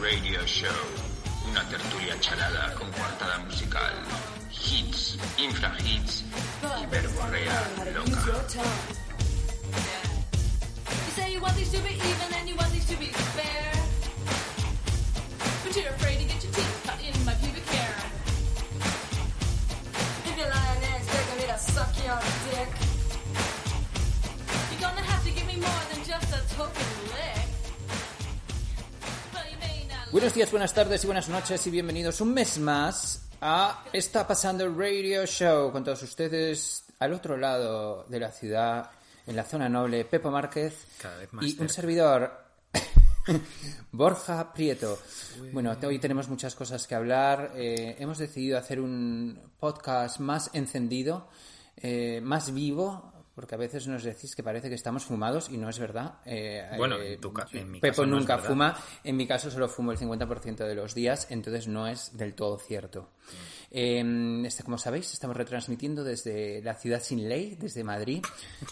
Radio Show, una tertulia charada con hits, infrahits y verborrea loca. You say you want these to be even and you want these to be fair. But you're afraid to get your suck dick. You're gonna have to give me more than just a token lick. Buenos días, buenas tardes y buenas noches y bienvenidos un mes más a Está pasando el Radio Show con todos ustedes al otro lado de la ciudad, en la zona noble, Pepo Márquez Cada vez más y un servidor, Borja Prieto. Bueno, hoy tenemos muchas cosas que hablar. eh, hemos decidido hacer un podcast más encendido, eh, más vivo. Porque a veces nos decís que parece que estamos fumados y no es verdad. Eh, Bueno, eh, en tu ca- en mi Pepo caso nunca fuma. En mi caso solo fumo el 50% de los días, entonces no es del todo cierto. Eh, este, como sabéis, estamos retransmitiendo desde la ciudad sin ley, desde Madrid,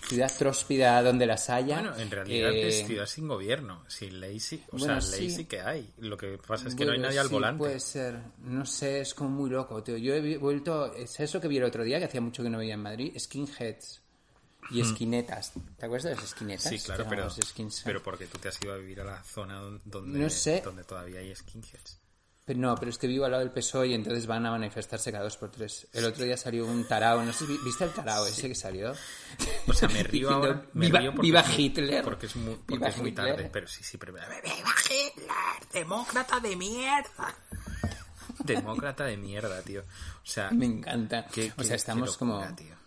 ciudad tróspida donde las haya. Bueno, en realidad Eh, es ciudad sin gobierno, sin ley sí, o bueno, sea, ley sí. sí que hay. Lo que pasa es que no hay nadie al sí, volante. Puede ser, no sé, es como muy loco, tío. Yo he vuelto, es eso que vi el otro día, que hacía mucho que no veía en Madrid, skinheads y esquinetas. ¿Te acuerdas de las esquinetas? Sí, claro, pero, pero porque tú te has ido a vivir a la zona donde, No sé. donde todavía hay skinheads. Pero no, pero es que vivo al lado del PSOE y entonces van a manifestarse cada dos por tres. El otro día salió un tarao, no sé viste el tarao ese que salió. O sea, me río Diciendo, ahora. Me "Viva- río porque viva Hitler". Porque es muy, porque Viva es muy Hitler. tarde, pero sí, sí, pero. ¡Viva Hitler! ¡Demócrata de mierda! Demócrata de mierda, tío. O sea, Me encanta. qué- o sea, estamos locura, como... tío.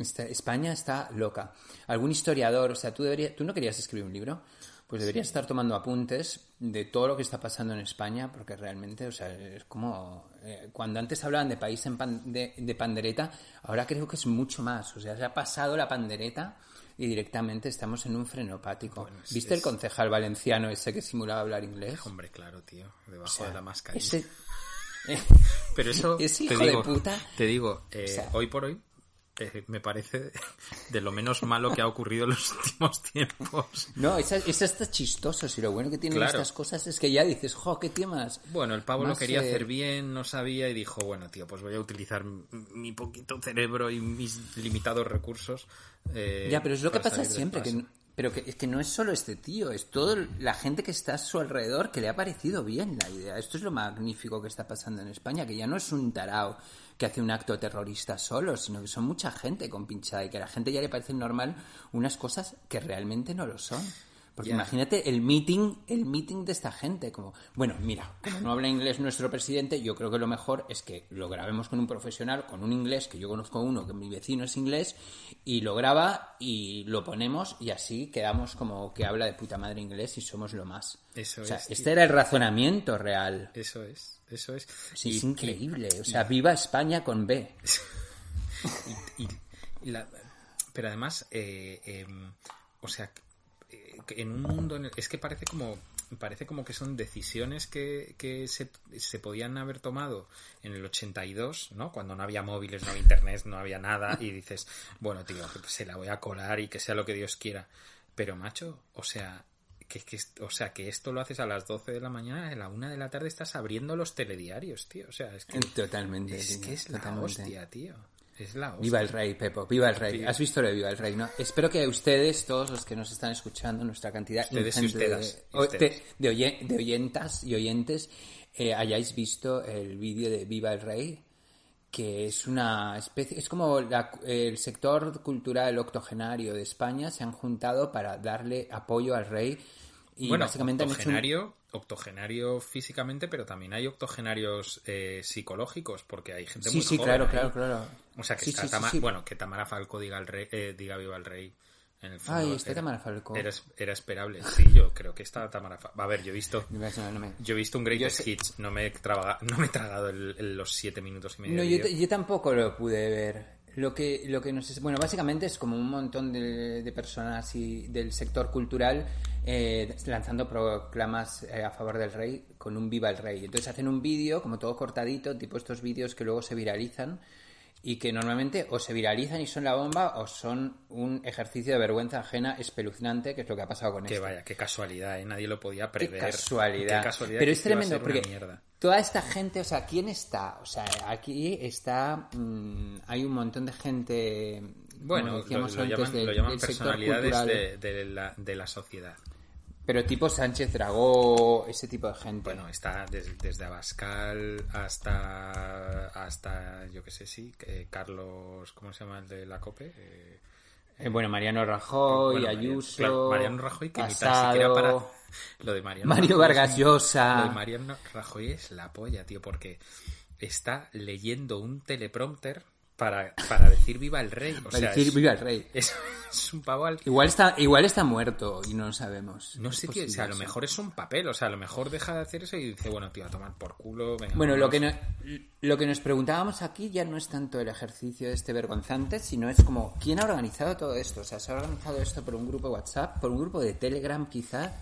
España está loca. Algún historiador, o sea, tú, deberías, tú no querías escribir un libro, pues deberías estar tomando apuntes de todo lo que está pasando en España, porque realmente, o sea, es como... eh, cuando antes hablaban de país en pan- de, de pandereta, ahora creo que es mucho más. O sea, se ha pasado la pandereta y directamente estamos en un frenopático. Bueno, es- ¿Viste el concejal valenciano ese que simulaba hablar inglés? Hombre, claro, tío. Debajo O sea, de la ese... Pero eso, te de digo, puta. te digo, eh, O sea- hoy por hoy eh, me parece de lo menos malo que ha ocurrido en los últimos tiempos. No, esa, esa está chistoso. Si lo bueno que tienen Claro. estas cosas es que ya dices, jo, qué tío más. Bueno, el pavo lo quería eh, hacer bien, no sabía y dijo, bueno, tío, pues voy a utilizar mi, poquito cerebro y mis limitados recursos. eh, Ya, pero es lo que pasa siempre, que, pero que, es que no es solo este tío, es toda la gente que está a su alrededor que le ha parecido bien la idea. Esto es lo magnífico que está pasando en España, que ya no es un tarao que hace un acto terrorista solo, sino que son mucha gente con pinchada y que a la gente ya le parecen normal unas cosas que realmente no lo son. Porque imagínate el meeting, el meeting de esta gente, como, bueno, mira, como no habla inglés nuestro presidente, yo creo que lo mejor es que lo grabemos con un profesional, con un inglés, que yo conozco uno, que mi vecino es inglés, y lo graba y lo ponemos y así quedamos como que habla de puta madre inglés y somos lo más. Eso o sea, es, tío. este era el razonamiento real. Eso es, eso es. Sí, Y- es increíble. O sea, viva España con B. y- y la- pero además, eh, em, o sea, en un mundo en el- es que parece como parece como que son decisiones que, que se, se podían haber tomado en el 82, ¿no? Cuando no había móviles, no había internet, no había nada y dices, bueno, tío, se la voy a colar y que sea lo que Dios quiera. Pero macho, o sea, que, que, o sea, que esto lo haces a las 12 de la mañana, a la 1 de la tarde estás abriendo los telediarios, tío. O sea, es que Totalmente. es, tío, que es la hostia, tío. Es la hostia. Viva el rey, Pepo, viva el rey. ¿Has visto lo de Viva el rey, no? Espero que ustedes, todos los que nos están escuchando, nuestra cantidad Ustedes y ingente ustedes, de, ustedes. de, de oye- de oyentas y oyentes, eh, hayáis visto el vídeo de Viva el rey, que es una especie, es como la- el sector cultural octogenario de España se han juntado para darle apoyo al rey y bueno, básicamente han hecho un- octogenario, octogenario físicamente, pero también hay octogenarios eh, psicológicos, porque hay gente Sí, muy sí, joven claro, ahí. claro, claro. O sea, que Sí, está sí, sí, Tama- sí. bueno, que Tamara Falco diga el rey, eh, diga viva el rey. En el fondo Ay, está era- Tamara Falcó. Era, era esperable. Sí, yo creo que está Tamara Falcó. A ver, yo he visto... Yo he visto un Greatest Yo Hits, no me he, traga- no me he tragado el- el- los siete minutos y medio. No, yo, tampoco lo pude ver. Lo que, lo que nos es- bueno, básicamente es como un montón de, de personas y del sector cultural eh, lanzando proclamas eh, a favor del rey con un viva el rey. Entonces hacen un vídeo como todo cortadito, tipo estos vídeos que luego se viralizan y que normalmente o se viralizan y son la bomba o son un ejercicio de vergüenza ajena espeluznante, que es lo que ha pasado con Que esto. vaya, qué casualidad, ¿eh? Nadie lo podía Qué prever. casualidad. Qué casualidad Pero que es tremendo porque mierda. toda esta gente, o sea, ¿quién está? O sea, aquí está. mm, hay un montón de gente. Bueno, lo, lo llaman, del- lo llaman personalidades cultural. de, de la, de la sociedad. Pero tipo Sánchez Dragó, ese tipo de gente. Bueno, está des- desde Abascal hasta, hasta yo qué sé, sí, Carlos, ¿cómo se llama el de la COPE? Eh, Eh, bueno, Mariano Rajoy, bueno, Mariano- Ayuso. claro, Mariano Rajoy, que ni tan Casado, siquiera para... Lo de Mariano Mario Rajoy Vargas Llosa. Lo de Mariano Rajoy es la polla, tío, porque está leyendo un teleprompter para, para decir viva el rey. O Para sea, decir es, viva el rey. es- es un pavo al Igual está, igual está muerto y no lo sabemos. No sé, tío, o sea, a lo mejor es un papel, o sea, a lo mejor deja de hacer eso y dice, bueno, tío, a tomar por culo, venga. Bueno, lo que, no- lo que nos preguntábamos aquí ya no es tanto el ejercicio este vergonzante, sino es como, ¿quién ha organizado todo esto? O sea, ¿se ha organizado esto por un grupo de WhatsApp, por un grupo de Telegram quizá?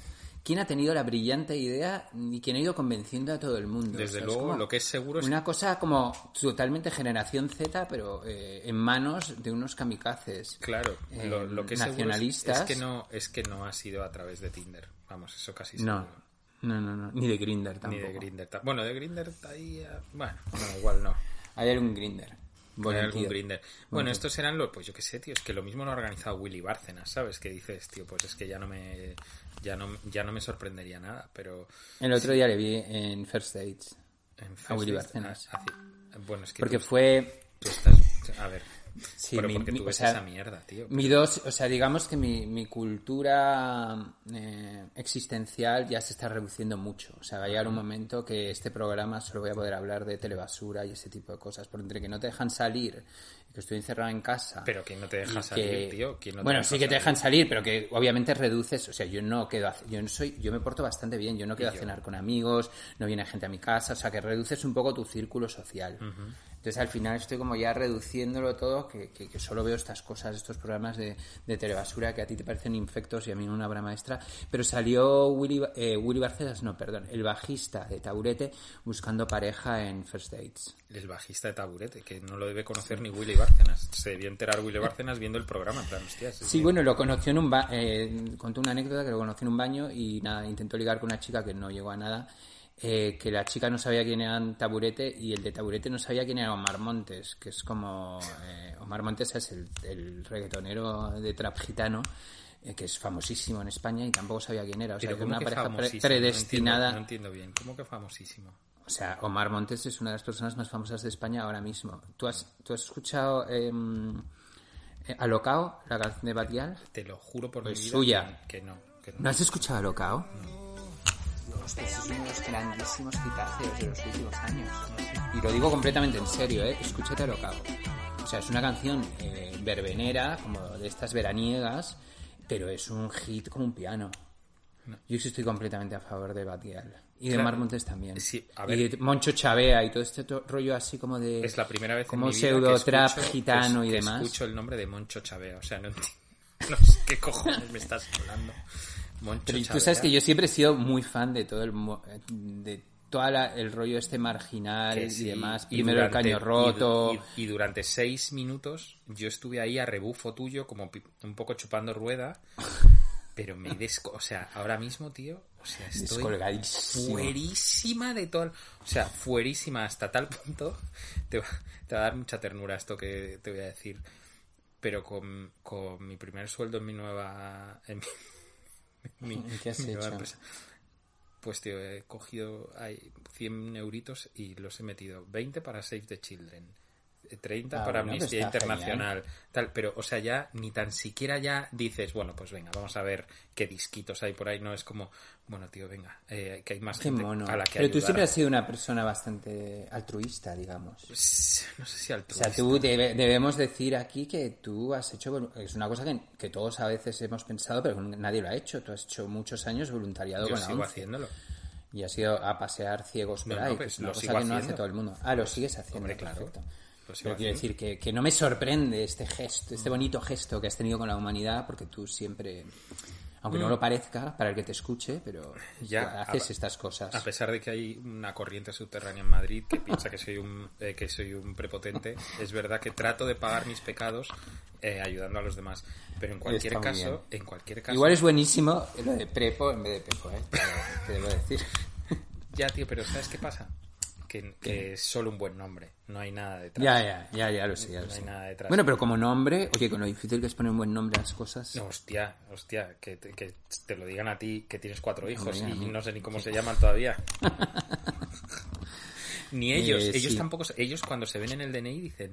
¿Quién ha tenido la brillante idea y quién ha ido convenciendo a todo el mundo? Desde O sea, es luego, lo que es seguro es Una cosa como totalmente generación Z, pero eh, en manos de unos kamikazes. Claro, eh, lo, lo que es seguro es- nacionalistas. es, que no, es que no ha sido a través de Tinder. Vamos, eso casi No, seguro. no, no, no. Ni de Grinder Ni tampoco. de Grinder. Bueno, de Grinder ahí, eh, bueno, no, igual no. Hay algún Grinder. Algún Grindr. Bueno, estos serán los, pues yo qué sé, tío, es que lo mismo lo ha organizado Willy Bárcenas, ¿sabes? Que dices, tío, pues es que ya no me, ya no, ya no me sorprendería nada, pero El otro día le vi en First Dates. en A Willy Dates, ah, bueno, es que Porque tú, fue tú estás, a ver, Sí, pero mi- porque mi- tú o sea, esa mierda, tío. mi dos, o sea, digamos que mi, mi cultura eh, existencial ya se está reduciendo mucho. O sea, va a llegar un momento que este programa solo voy a poder hablar de telebasura y ese tipo de cosas. Por entre que no te dejan salir y que estoy encerrado en casa. Pero ¿quién no te deja y salir, que- tío? ¿Quién no te bueno, deja sí que te dejan salir, pero que obviamente reduces. O sea, yo no quedo, a- yo no soy, yo me porto bastante bien. Yo no quedo a yo. cenar con amigos, no viene gente a mi casa. O sea, que reduces un poco tu círculo social. Entonces al final estoy como ya reduciéndolo todo, que, que- que solo veo estas cosas, estos programas de, de telebasura que a ti te parecen infectos y a mí una obra maestra. Pero salió Willy, eh, Willy Barcenas, no, perdón, el bajista de Taburete buscando pareja en First Dates. El bajista de taburete, que no lo debe conocer ni Willy Bárcenas. Se debió enterar Willy Bárcenas viendo el programa, en plan, hostia, sí, Sí, bueno, lo conoció en un ba eh, contó una anécdota que lo conoció en un baño y nada, intentó ligar con una chica que no llegó a nada, eh, que la chica no sabía quién era Taburete y el de Taburete no sabía quién era Omar Montes, que es como... eh, Omar Montes es el, el reggaetonero de trap gitano, eh, que es famosísimo en España y tampoco sabía quién era. O sea, Pero que ¿cómo una que pareja pre- predestinada... No entiendo, no entiendo bien. ¿Cómo que famosísimo? O sea, Omar Montes es una de las personas más famosas de España ahora mismo. ¿Tú has, tú has escuchado em, eh, Alocao, la canción de Batial? Te lo juro por Pues mi vida suya. Que, no. Que no. ¿No has escuchado Alocao? Dios, pues es uno de los grandísimos hitazos de los últimos años. Y lo digo completamente en serio, ¿eh? Escúchate Alocao. O sea, es una canción eh, verbenera, como de estas veraniegas, pero es un hit como un piano. Yo sí estoy completamente a favor de Batial. Y de. Mar Montes también. Sí, a y de Moncho Chavea y todo este rollo así como de... Es la primera vez como en mi vida pseudo que trap escucho- gitano que- y que demás. escucho el nombre de Moncho Chavea. O sea, no, no sé qué cojones me estás hablando. Pero tú sabes que yo siempre he sido muy fan de todo el de todo el rollo este marginal y demás. y Primero durante- el caño roto. Y, durante seis minutos yo estuve ahí a rebufo tuyo, como un poco chupando rueda. Pero me desco... O sea, ahora mismo, tío, o sea, estoy fuerísima de todo... el- O sea, fuerísima hasta tal punto... Te va, te va a dar mucha ternura esto que te voy a decir. Pero con, con mi primer sueldo en mi nueva... En mi, pues tío, he cogido hay 100 euritos y los he metido 20 para Save the Children, 30 Ah, para bueno, Amnistía Internacional. Tal, pero, o sea, ya ni tan siquiera ya dices, bueno, pues venga, vamos a ver qué disquitos hay por ahí. No es como, bueno, tío, venga, eh, que hay más Qué gente mono. a la que Pero tú ayudar. siempre has sido una persona bastante altruista, digamos. Pues, No sé si O altruista. sea, tú debe- debemos decir aquí que tú has hecho, es una cosa que, que todos a veces hemos pensado, pero nadie lo ha hecho. Tú has hecho muchos años voluntariado Yo con la sigo ONCE. haciéndolo. Y has ido a pasear ciegos por No, ahí, no, que pues es una cosa que no hace todo el mundo. Ah, lo sigues haciendo, hombre, claro. perfecto. Pero quiero haciendo. decir que, que no me sorprende este gesto, este bonito gesto que has tenido con la humanidad, porque tú siempre, aunque no lo parezca para el que te escuche, pero Mm. Ya, haces a- estas cosas. A pesar de que hay una corriente subterránea en Madrid que piensa que soy un, eh, que soy un prepotente, es verdad que trato de pagar mis pecados eh, ayudando a los demás. Pero en cualquier caso, en cualquier caso. Igual es buenísimo lo de prepo en vez de pepo, ¿eh? Te debo decir. Ya, tío, pero ¿sabes qué pasa? Que, que es solo un buen nombre. No hay nada detrás. Ya, ya, ya, ya lo sé, ya lo No hay sé. nada detrás. Bueno, pero como nombre, oye, con lo difícil que es poner un buen nombre a las cosas. No, hostia, hostia, que te, que te lo digan a ti que tienes cuatro hijos y no sé ni cómo se llaman todavía. ni ellos, Eh, ellos sí. tampoco, ellos cuando se ven en el DNI dicen,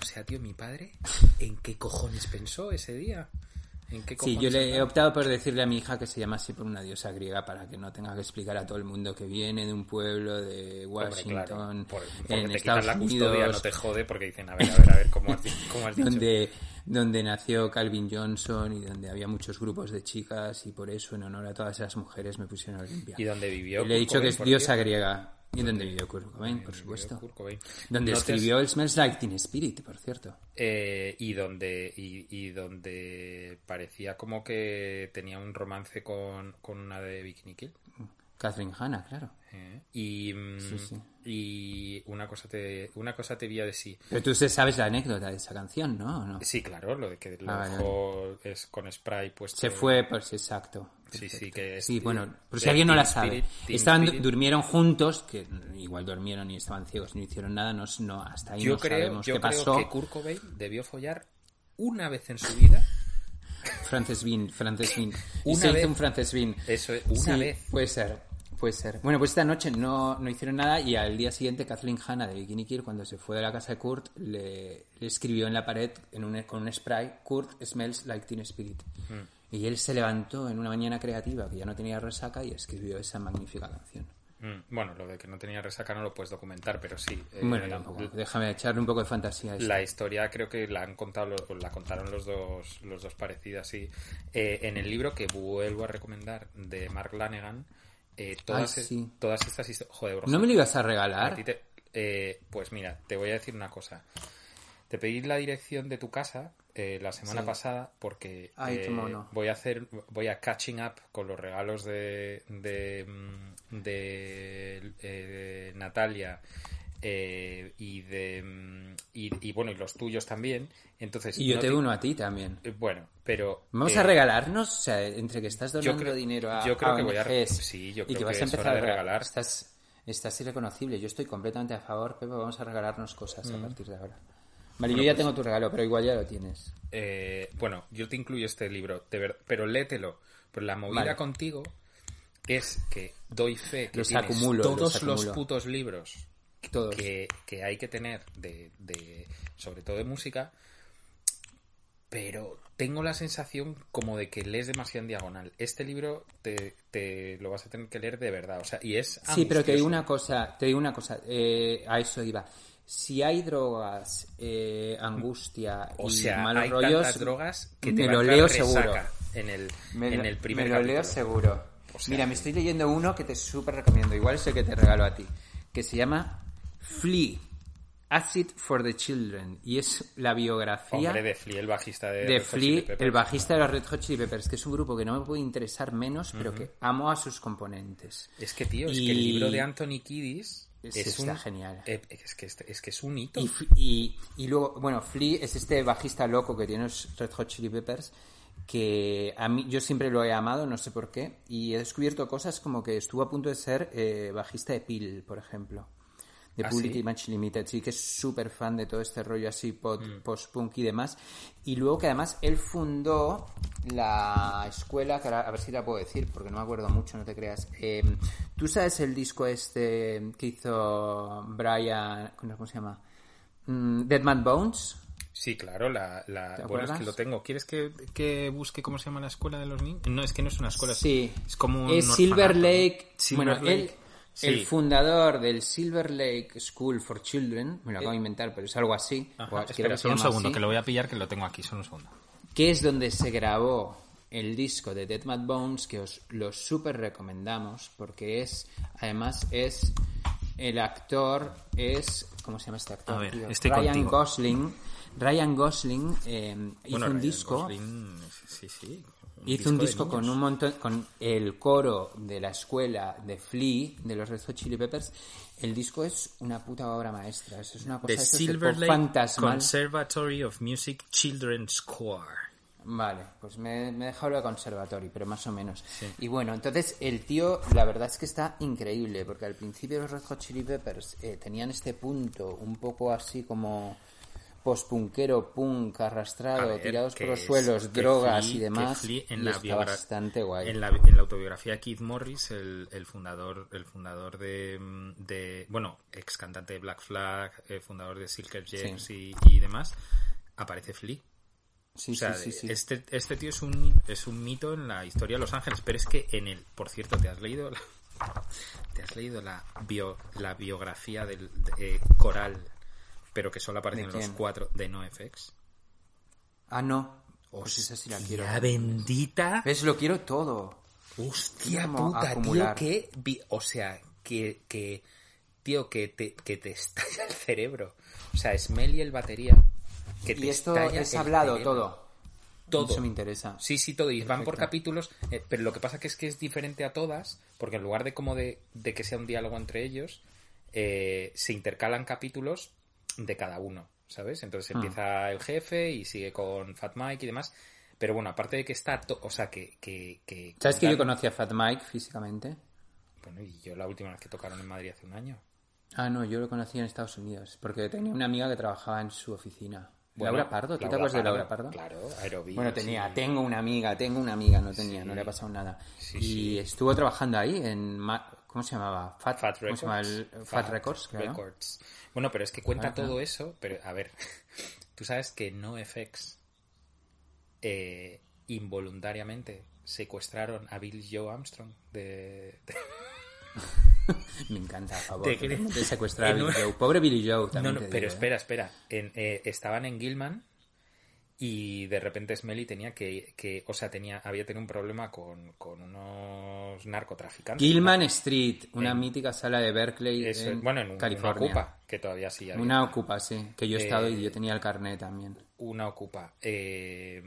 o sea, tío, mi padre, ¿en qué cojones pensó ese día? ¿En qué Sí, yo le he andaba?". optado por decirle a mi hija que se llama así por una diosa griega para que no tenga que explicar a todo el mundo que viene de un pueblo de Washington, claro, por- en te Estados la Unidos, no te jode porque dicen, a ver, a ver, a ver, ¿cómo has, di- cómo has dicho? donde, donde nació Calvin Johnson y donde había muchos grupos de chicas y por eso en honor a todas esas mujeres me pusieron Olimpia. Y donde vivió Y le he dicho que es diosa griega. Y donde vivió Kurt Cobain, por supuesto. Kurt Cobain. Donde escribió el Smells Like Teen Spirit, por cierto. Eh, y donde y, y donde parecía como que tenía un romance con, con una de Bikini Kill. Catherine Hanna, claro. Eh, Y, mm, Sí, sí. y una cosa te una cosa te a decir. Pero tú sabes la anécdota de esa canción, ¿no? ¿O no? Sí, claro, lo de que lo Ah, vale, dejó es con spray puesto. Se fue, pues exacto. Sí, sí, que es- Sí, bueno, por si de alguien no la sabe. Spirit, Estaban, Spirit. durmieron juntos, que igual durmieron y estaban ciegos, no hicieron nada, no, no hasta ahí Yo no creo, sabemos yo qué creo pasó. que Kurt Cobain debió follar una vez en su vida. Frances Bean, Frances Bean. Y Una se hizo vez. un Frances Bean. Eso es, una Sí, vez. Puede ser, puede ser. Bueno, pues esta noche no, no hicieron nada y al día siguiente Kathleen Hanna de Bikini Kill, cuando se fue de la casa de Kurt, le, le escribió en la pared en un- con un spray, Kurt smells like Teen Spirit. Mm. Y él se levantó en una mañana creativa que ya no tenía resaca y escribió esa magnífica canción. Mm, Bueno, lo de que no tenía resaca no lo puedes documentar, pero sí. eh, bueno, tampoco. Déjame echarle un poco de fantasía a esto. La historia creo que la han contado, la contaron los dos, los dos parecidas, sí. Eh, en el libro que vuelvo a recomendar de Mark Lanegan, eh, todas, Ay, es- sí. todas estas historias. Joder, bro, ¿No me lo ibas a regalar? te- eh, pues mira, te voy a decir una cosa. Te pedí la dirección de tu casa eh, la semana Sí. pasada porque Ay, qué eh, mono. voy a hacer, voy a catching up con los regalos de de, mm, de, eh, Natalia eh, y de mm, y, y, bueno y los tuyos también. Entonces Y yo no te uno a ti también. eh, bueno, pero Vamos eh, a regalarnos, o sea, entre que estás donando creo- dinero a, yo creo a que voy a- sí, yo y creo que vas que a empezar a regalar. Estás, estás irreconocible. Yo estoy completamente a favor, Pepe. Vamos a regalarnos cosas Mm. a partir de ahora. Vale, yo pues ya tengo tu regalo, pero igual ya lo tienes. Eh, bueno, yo te incluyo este libro, de ver- pero léetelo. Pero la movida Vale. contigo es que doy fe que Los tienes acumulo, todos los putos libros Todos. que, que hay que tener de, de sobre todo de música, pero tengo la sensación como de que lees demasiado en diagonal. Este libro te, te lo vas a tener que leer de verdad, o sea, y es Sí, pero te digo angustioso. una cosa, te digo una cosa, eh, a eso iba. Si hay drogas, eh, angustia O y sea, malos hay rollos, tantas drogas que me te va lo leo seguro. en el, Me en el primer me lo leo seguro. O sea, Mira, me estoy leyendo uno que te súper recomiendo. Igual es el que te regalo a ti. Que se llama Flea. Acid for the Children. Y es la biografía Hombre, de Flea, el bajista de, de Red Hot Chili Flea, el bajista de los Red Hot Chili Peppers, que es un grupo que no me puede interesar menos, pero que amo a sus componentes. Es que, tío, es que el libro de Anthony Kiddis Es- es, está un... genial. eh, es, que, este- es que es un hito. Y, F- y, y luego, bueno, Flea es este bajista loco que tiene los Red Hot Chili Peppers que a mí yo siempre lo he amado, no sé por qué, y he descubierto cosas como que estuvo a punto de ser eh, bajista de Peel, por ejemplo, de ¿Ah, Public sí? Image Limited, sí que es súper fan de todo este rollo así Mm. post-punk y demás, y luego que además él fundó la escuela, que ahora a ver si la puedo decir, porque no me acuerdo mucho, no te creas. Eh, ¿Tú sabes el disco este que hizo Brian, ¿cómo se llama? Mm, Dead Man Bones. Sí, claro, la, la- ¿Te bueno, es que lo tengo. ¿Quieres que, que busque cómo se llama la escuela de los niños? No, es que no es una escuela. es- Sí. Es como un Es Silver. Lake. Silver bueno, Lake. él, Sí. el fundador del Silver Lake School for Children, me lo acabo de inventar, pero es algo así. Ajá, espera, solo un segundo, así, que lo voy a pillar, que lo tengo aquí, solo un segundo. que es donde se grabó el disco de Dead Mad Bones, que os lo súper recomendamos, porque es, además es, el actor es, ¿cómo se llama este actor? A ver, tío? estoy Ryan contigo. Gosling. Ryan Gosling eh, hizo Bueno, un Ryan disco Gosling, sí, sí. Hizo un disco con un montón, con el coro de la escuela de Flea, de los Red Hot Chili Peppers. El disco es una puta obra maestra. Eso es una cosa The eso Silver Lake fantasmal. Conservatory of Music Children's Choir. Vale, pues me, me he dejado lo de conservatorio, pero más o menos. Y bueno, entonces el tío, la verdad es que está increíble, porque al principio los Red Hot Chili Peppers eh, tenían este punto un poco así como pospunquero, punk, arrastrado, ver, tirados por los suelos, drogas Flea- y demás. en la está bastante guay. En la, en la autobiografía de Keith Morris, el, el fundador, el fundador de, mm, de- bueno, ex cantante de Black Flag, eh, fundador de Silker Jets y, y demás, aparece Flea. Sí, O sea, sí, sí, sí. Este, este tío es un, es un mito en la historia de Los Ángeles, pero es que en el, por cierto, ¿te has leído la, te has leído la, bio, la biografía del de, eh, coral, pero que solo aparece ¿De en los cuatro de NoFX? Ah, no. Pues esa sí la quiero. La bendita. ¿Ves? Lo quiero todo. Hostia Como puta, acumular. tío, que... O sea, que... que tío, que te, que te estalla el cerebro. O sea, Smelly el batería. Que te Y esto es hablado cerebro. todo. Todo. Eso me interesa. Sí, sí, todo. Y van por capítulos. eh, pero lo que pasa que es que es diferente a todas. Porque en lugar de como de, de que sea un diálogo entre ellos, eh, se intercalan capítulos de cada uno. ¿Sabes? Entonces Ah. empieza el jefe y sigue con Fat Mike y demás. Pero bueno, aparte de que está... o sea, que... que, que ¿Sabes que yo conocí a Fat Mike físicamente? Bueno, y yo la última vez que tocaron en Madrid hace un año. Ah, no, yo lo conocí en Estados Unidos. Porque tenía una amiga que trabajaba en su oficina. Bueno, Laura Pardo, ¿tú te acuerdas de Laura Pardo? Claro, Aerobeats Bueno, tenía, tengo una amiga, tengo una amiga, no tenía, Sí. no le ha pasado nada. Sí, y estuvo trabajando ahí en, ¿cómo se llamaba? Fat, Fat ¿cómo Records. se llama? El- Fat, Records. Records. Bueno, pero es que cuenta todo eso, pero a ver, tú sabes que NoFX eh, involuntariamente secuestraron a Bill Joe Armstrong de, de- Me encanta, a favor. ¿Te totalmente secuestrar a un- Joe. Pobre Billy Joe No, también. no, te pero digo, ¿eh? espera, espera. En, eh, estaban en Gilman y de repente Smelly tenía que, que o sea, tenía, había tenido un problema con, con unos narcotraficantes. Gilman Street, una En- mítica sala de Berkeley Eso, en bueno, en un- California. una ocupa, que todavía sí había. Una ocupa, sí. Que yo he estado Eh, y yo tenía el carnet también. una ocupa. Eh,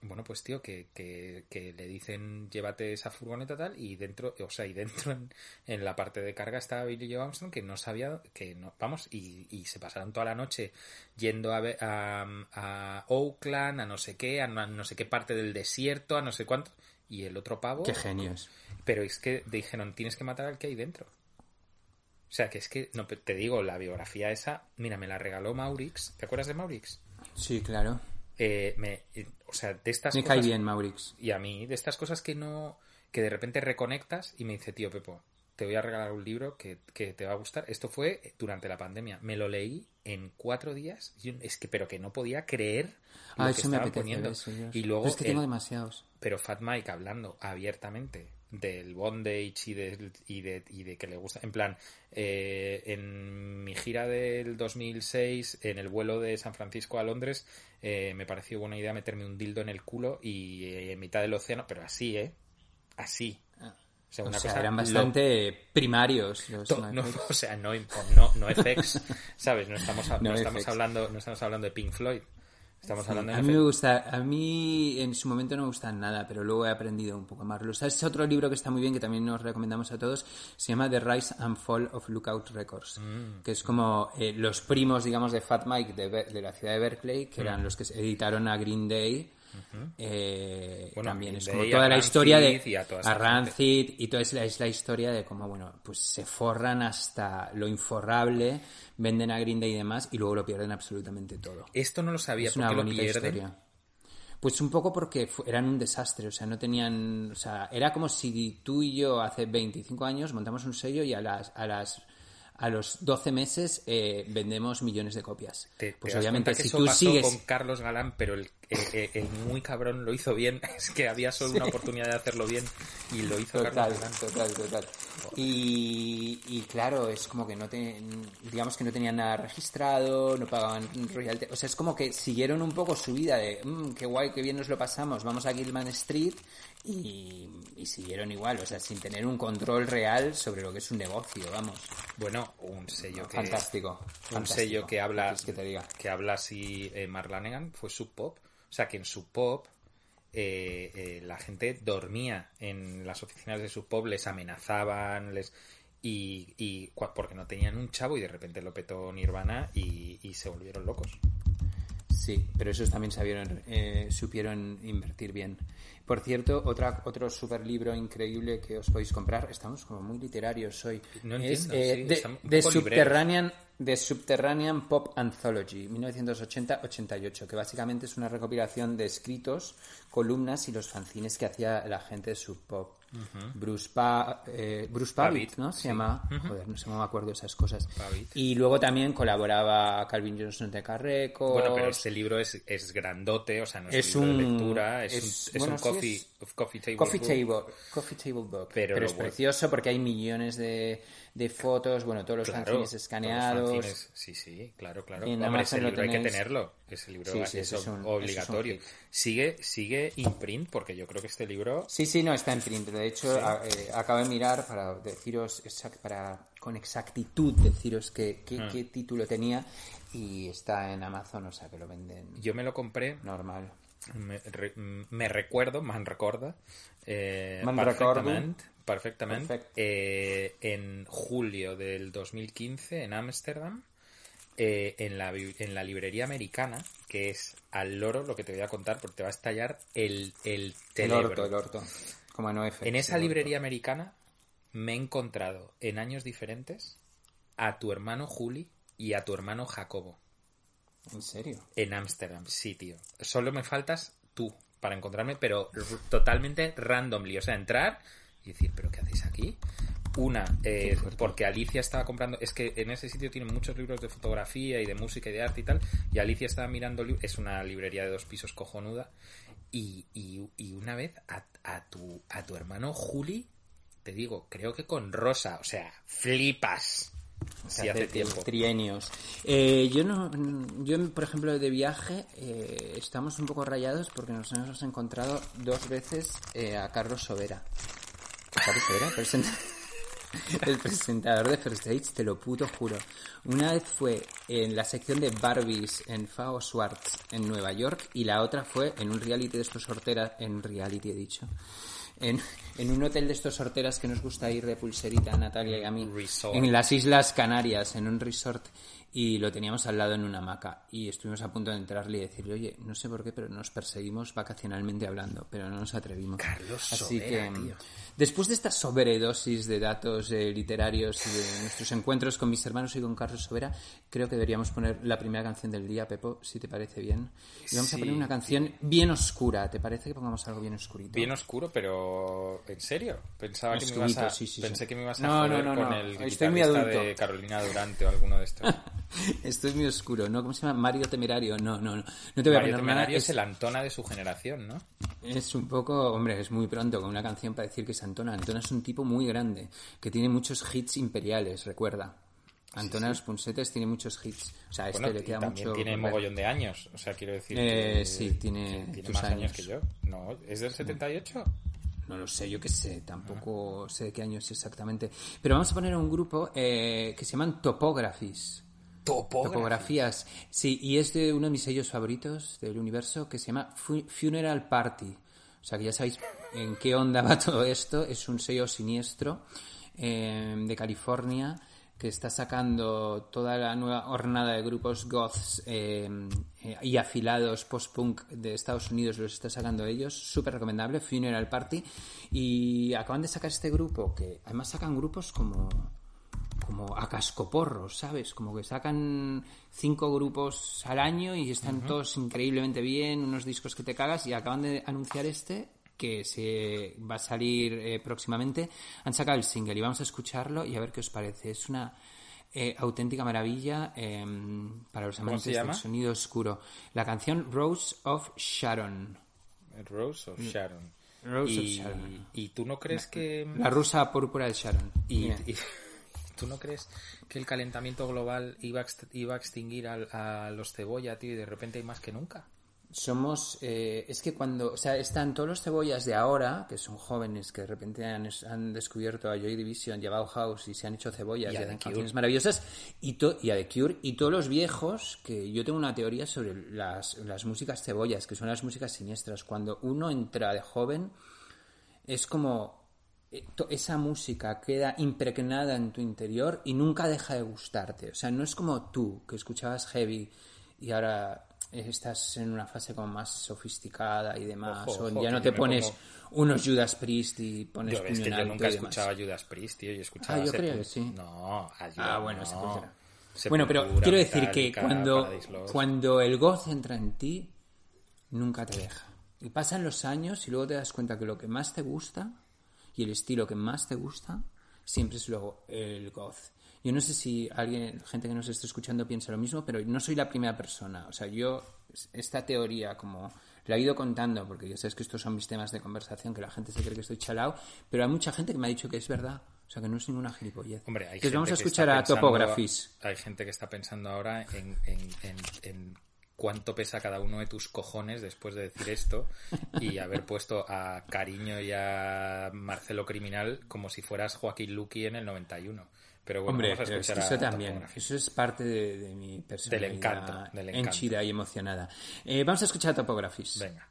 bueno, pues tío, que, que, que le dicen llévate esa furgoneta tal y dentro, o sea, y dentro en, en la parte de carga estaba Billy Joe Armstrong que no sabía, que no, vamos, y, y se pasaron toda la noche yendo a, a, a Oakland, a no sé qué, a no, no sé qué parte del desierto, a no sé cuánto, y el otro pavo, Qué genios. pero es que dijeron tienes que matar al que hay dentro. O sea, que es que, no, te digo, la biografía esa, mira, me la regaló Maurix. ¿Te acuerdas de Maurix? Sí, claro. Eh, me, eh, o sea, de estas Me cosas... cae bien, Maurix. Y a mí, de estas cosas que no. que de repente reconectas y me dice, tío Pepo, te voy a regalar un libro que, que te va a gustar. Esto fue durante la pandemia. Me lo leí en cuatro días. Yo- es que, pero que no podía creer lo Ah, que eso me apetece. poniendo. eso, y luego Pero es que el- tengo demasiados. pero Fat Mike hablando abiertamente del bondage y de, y de, y de que le gusta. En plan, eh, en gira del 2006, en el vuelo de San Francisco a Londres, eh, me pareció buena idea meterme un dildo en el culo y eh, en mitad del océano, pero así, ¿eh? Así. O sea, O una sea, cosa eran lo- bastante primarios los to- no, Mavericks. o sea, no, no, no FX, ¿sabes? No estamos, no No estamos hablando, no estamos hablando de Pink Floyd. Estamos Sí, hablando de a mí me gusta, a mí en su momento no me gustan nada, pero luego he aprendido un poco más. Sabes, otro libro que está muy bien, que también nos recomendamos a todos, se llama The Rise and Fall of Lookout Records, Mm. que es como eh, los primos, digamos, de Fat Mike de, de la ciudad de Berkeley, que Mm. eran los que editaron a Green Day. Eh, Bueno, también es como toda la historia de y a Rancid y toda es la, es la historia de cómo bueno pues se forran hasta lo inforrable venden a Green Day y demás y luego lo pierden absolutamente todo Esto no lo sabía, es ¿por una lo bonita pierden? historia. Pues un poco porque eran un desastre, o sea, no tenían, o sea, era como si tú y yo hace 25 años montamos un sello y a las a las a los 12 meses eh, vendemos millones de copias. Te, pues das obviamente cuenta que si eso tú pasó sigues... con Carlos Galán, pero el, el- el- el muy cabrón lo hizo bien. Es que había solo una oportunidad de hacerlo bien y lo hizo Total, Carlos total, total. Y, y claro, es como que no te, digamos que no tenían nada registrado, no pagaban royalty. O sea, es como que siguieron un poco su vida de, "Mm, qué guay, qué bien nos lo pasamos, vamos a Gilman Street y, y siguieron igual, o sea, sin tener un control real sobre lo que es un negocio, vamos. Bueno, un sello que... Fantástico. Un fantástico. sello que habla, ¿Qué quieres que te diga. que habla así eh, Mark Lanegan fue Sub Pop. O sea, que en Sub Pop eh, eh, la gente dormía en las oficinas de Sub Pop, les amenazaban, les y, porque no tenían un chavo y de repente lo petó Nirvana y, y se volvieron locos. Sí, pero esos también sabieron, eh, supieron invertir bien. Por cierto, otra, otro super libro increíble que os podéis comprar, estamos como muy literarios hoy, No es entiendo, eh, sí, de, de Subterranean, de Subterranean Pop Anthology, 1980-88, que básicamente es una recopilación de escritos, columnas y los fanzines que hacía la gente de Sub Pop. Bruce, pa, eh, Bruce Pavitt, Pavitt, ¿no? Se sí. llama, joder, no me acuerdo de esas cosas. Pavitt. Y luego también colaboraba Calvin Johnson de Carreco. Bueno, pero este libro es, es grandote, o sea, no es, Es un libro de lectura, es, es- un, es bueno, un coffee, table. Coffee book. Table, Coffee Table Book. Pero es bueno. precioso porque hay millones de, de fotos, bueno, todos los Claro, fanzines todos los escaneados. fanzines, sí, sí, claro, claro. En Hombre, ese libro hay que tenerlo. Ese libro Sí, es, sí, ese es un- obligatorio. sigue, sigue imprint, porque yo creo que este libro Sí, sí, no, está en print. De hecho, a- eh, acabo de mirar para deciros, exact- para con exactitud deciros qué, qué, Ah. qué título tenía y está en Amazon, o sea que lo venden yo me lo compré, normal. me, re- me recuerdo, man recorda, eh, Man perfectamente, perfectamente eh, en julio del 2015 en Ámsterdam, eh, en, la, en la librería americana, que es al loro lo que te voy a contar, porque te va a estallar el, el El orto, el orto. En esa librería americana me he encontrado en años diferentes a tu hermano Juli y a tu hermano Jacobo ¿En serio? en Ámsterdam. Sí, tío. Solo me faltas tú para encontrarme, pero totalmente randomly. O sea, entrar y decir, ¿pero qué hacéis aquí? Una, eh, porque Alicia estaba comprando. Es que en ese sitio tienen muchos libros de fotografía y de música y de arte y tal. Y Alicia estaba mirando. Es una librería de dos pisos cojonuda. Y, y, y una vez a, a, tu, a tu hermano Juli, te digo, creo que con Rosa. O sea, flipas. Sí, hace Hace tiempo. Trienios. Eh, yo no, yo por ejemplo de viaje eh, estamos un poco rayados porque nos hemos encontrado dos veces eh, a Carlos Sobera. Carlos Sobera, el presentador de First Dates, te lo puto juro. Una vez fue en la sección de Barbies en Fao Schwartz en Nueva York y la otra fue en un reality de estos sorteras, en reality he dicho, en, en un hotel de estos sorteras que nos gusta ir de pulserita a Natalia y a mí, Resort. en las Islas Canarias, en un resort y lo teníamos al lado en una hamaca y estuvimos a punto de entrarle y decirle, oye, no sé por qué, pero nos perseguimos vacacionalmente hablando, pero no nos atrevimos. Carlos Así Sobera, que, tío. después de esta sobredosis de datos eh, literarios y de nuestros encuentros con mis hermanos y con Carlos Sobera, creo que deberíamos poner la primera canción del día, Pepo, si te parece bien. Y vamos a poner una canción bien oscura, ¿te parece que pongamos algo bien oscurito? Bien oscuro, pero ¿en serio? Pensaba que me ibas a, sí, sí, pensé sí. que me ibas a No, no, no, con no. el Estoy muy adulto. de Carolina Durante o alguno de estos. Esto es muy oscuro, ¿no? ¿Cómo se llama? Mario Temerario. No, no, no. No te voy a Mario poner. Temerario es Es, el Antona de su generación, ¿no? es un poco, hombre, es muy pronto con una canción para decir que es Antona. Antona es un tipo muy grande, que tiene muchos hits imperiales, recuerda. Antona Los Punsetes tiene muchos hits. O sea, a este Bueno, le y queda también mucho. tiene mogollón de años. O sea, quiero decir. Eh, que- sí, tiene tiene tus más años. años. que yo. No, ¿es del 78? No lo sé, yo qué sé, tampoco sé de qué año es exactamente. Pero vamos a poner un grupo eh, que se llaman Topographies. Topografías. Sí, y es de uno de mis sellos favoritos del universo que se llama Fu- Funeral Party. O sea que ya sabéis en qué onda va todo esto. Es un sello siniestro eh, de California que está sacando toda la nueva hornada de grupos goths eh, eh, y afilados post-punk de Estados Unidos, los está sacando ellos. Súper recomendable, Funeral Party. Y acaban de sacar este grupo que además sacan grupos como como a cascoporros, ¿sabes? Como que sacan cinco grupos al año y están todos increíblemente bien, unos discos que te cagas y acaban de anunciar este que se va a salir eh, próximamente. Han sacado el single y vamos a escucharlo y a ver qué os parece. Es una eh, auténtica maravilla eh, para los ¿Cómo amantes del sonido oscuro. La canción Rose of Sharon. Rose of Sharon. Rose y, of Sharon. ¿Y tú no crees que... La rusa púrpura de Sharon. Y, y- ¿Tú no crees que el calentamiento global iba a, iba a extinguir a, los cebolla, tío, y de repente hay más que nunca? Somos, eh, es que cuando, o sea, están todos los cebollas de ahora, que son jóvenes que de repente han, han descubierto a Joy Division y a Bauhaus y se han hecho cebollas Y y, a The Cure. canciones maravillosas, y, to- y a The Cure, y todos los viejos, que yo tengo una teoría sobre las, las músicas cebollas, que son las músicas siniestras. Cuando uno entra de joven, es como esa música queda impregnada en tu interior y nunca deja de gustarte. O sea, no es como tú, que escuchabas heavy y ahora estás en una fase como más sofisticada y demás, Ojo, o ojo, ya que no te pones unos Judas Priest y pones Yo, es puño que yo nunca escuchaba Judas Priest, tío. Yo escuchaba Ah, yo creo que sí. No, a Judas Ah, bueno, no. Sepultura. Sepultura, Bueno, pero quiero decir que cuando, cuando el goz entra en ti, nunca te deja. Y pasan los años y luego te das cuenta que lo que más te gusta y el estilo que más te gusta siempre es luego el goz. Yo no sé si alguien, gente que nos esté escuchando piensa lo mismo, pero no soy la primera persona. O sea, yo esta teoría como la he ido contando, porque ya sabes que estos son mis temas de conversación, que la gente se cree que estoy chalao, pero hay mucha gente que me ha dicho que es verdad. O sea, que no es ninguna gilipollez. Hombre, hay Entonces vamos a gente escuchar a Topographies. Hay gente que está pensando ahora en, en- en- en cuánto pesa cada uno de tus cojones después de decir esto y haber puesto a Cariño y a Marcelo Criminal como si fueras Joaquín Luqui en el 91. Pero bueno, Hombre, vamos a escuchar eso a también, eso es parte de, de mi personalidad encanto, del encanto. henchida y emocionada. Eh, vamos a escuchar Topographies. Venga.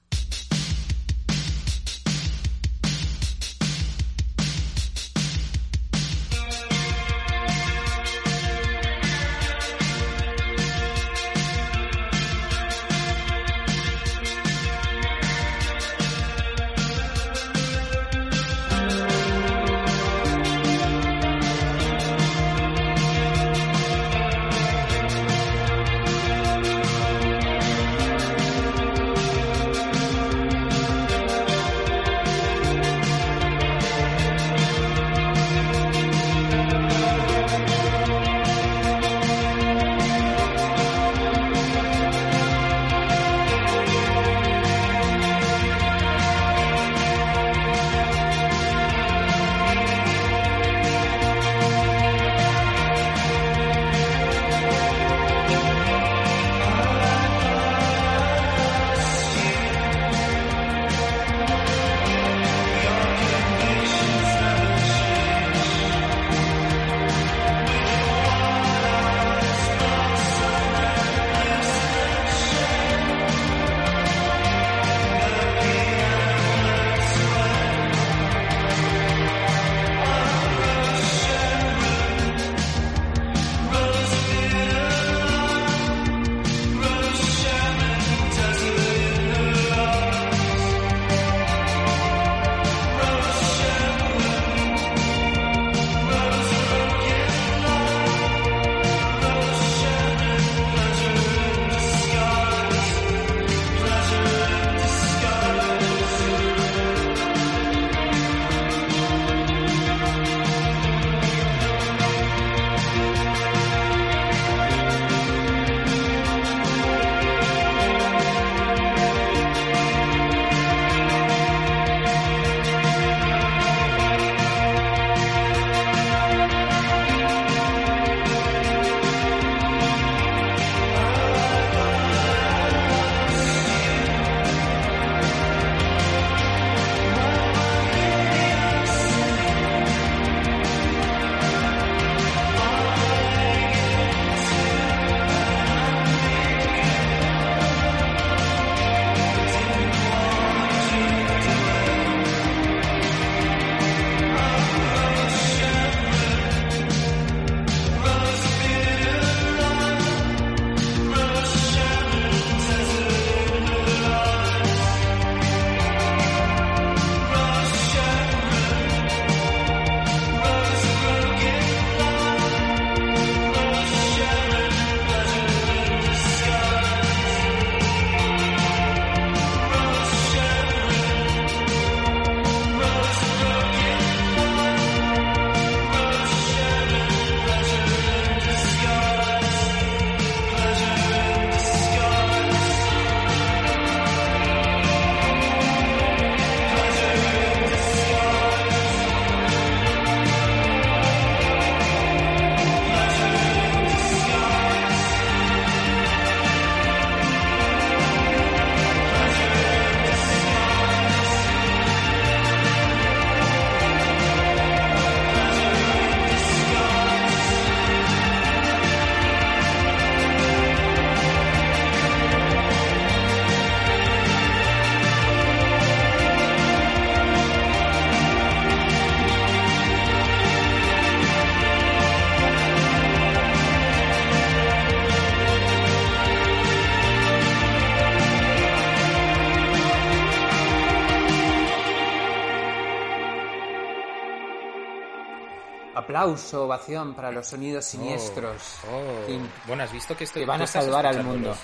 Aplauso, ovación para los sonidos siniestros. Oh. Fin. Bueno, has visto que esto Que van a salvar al mundo. los-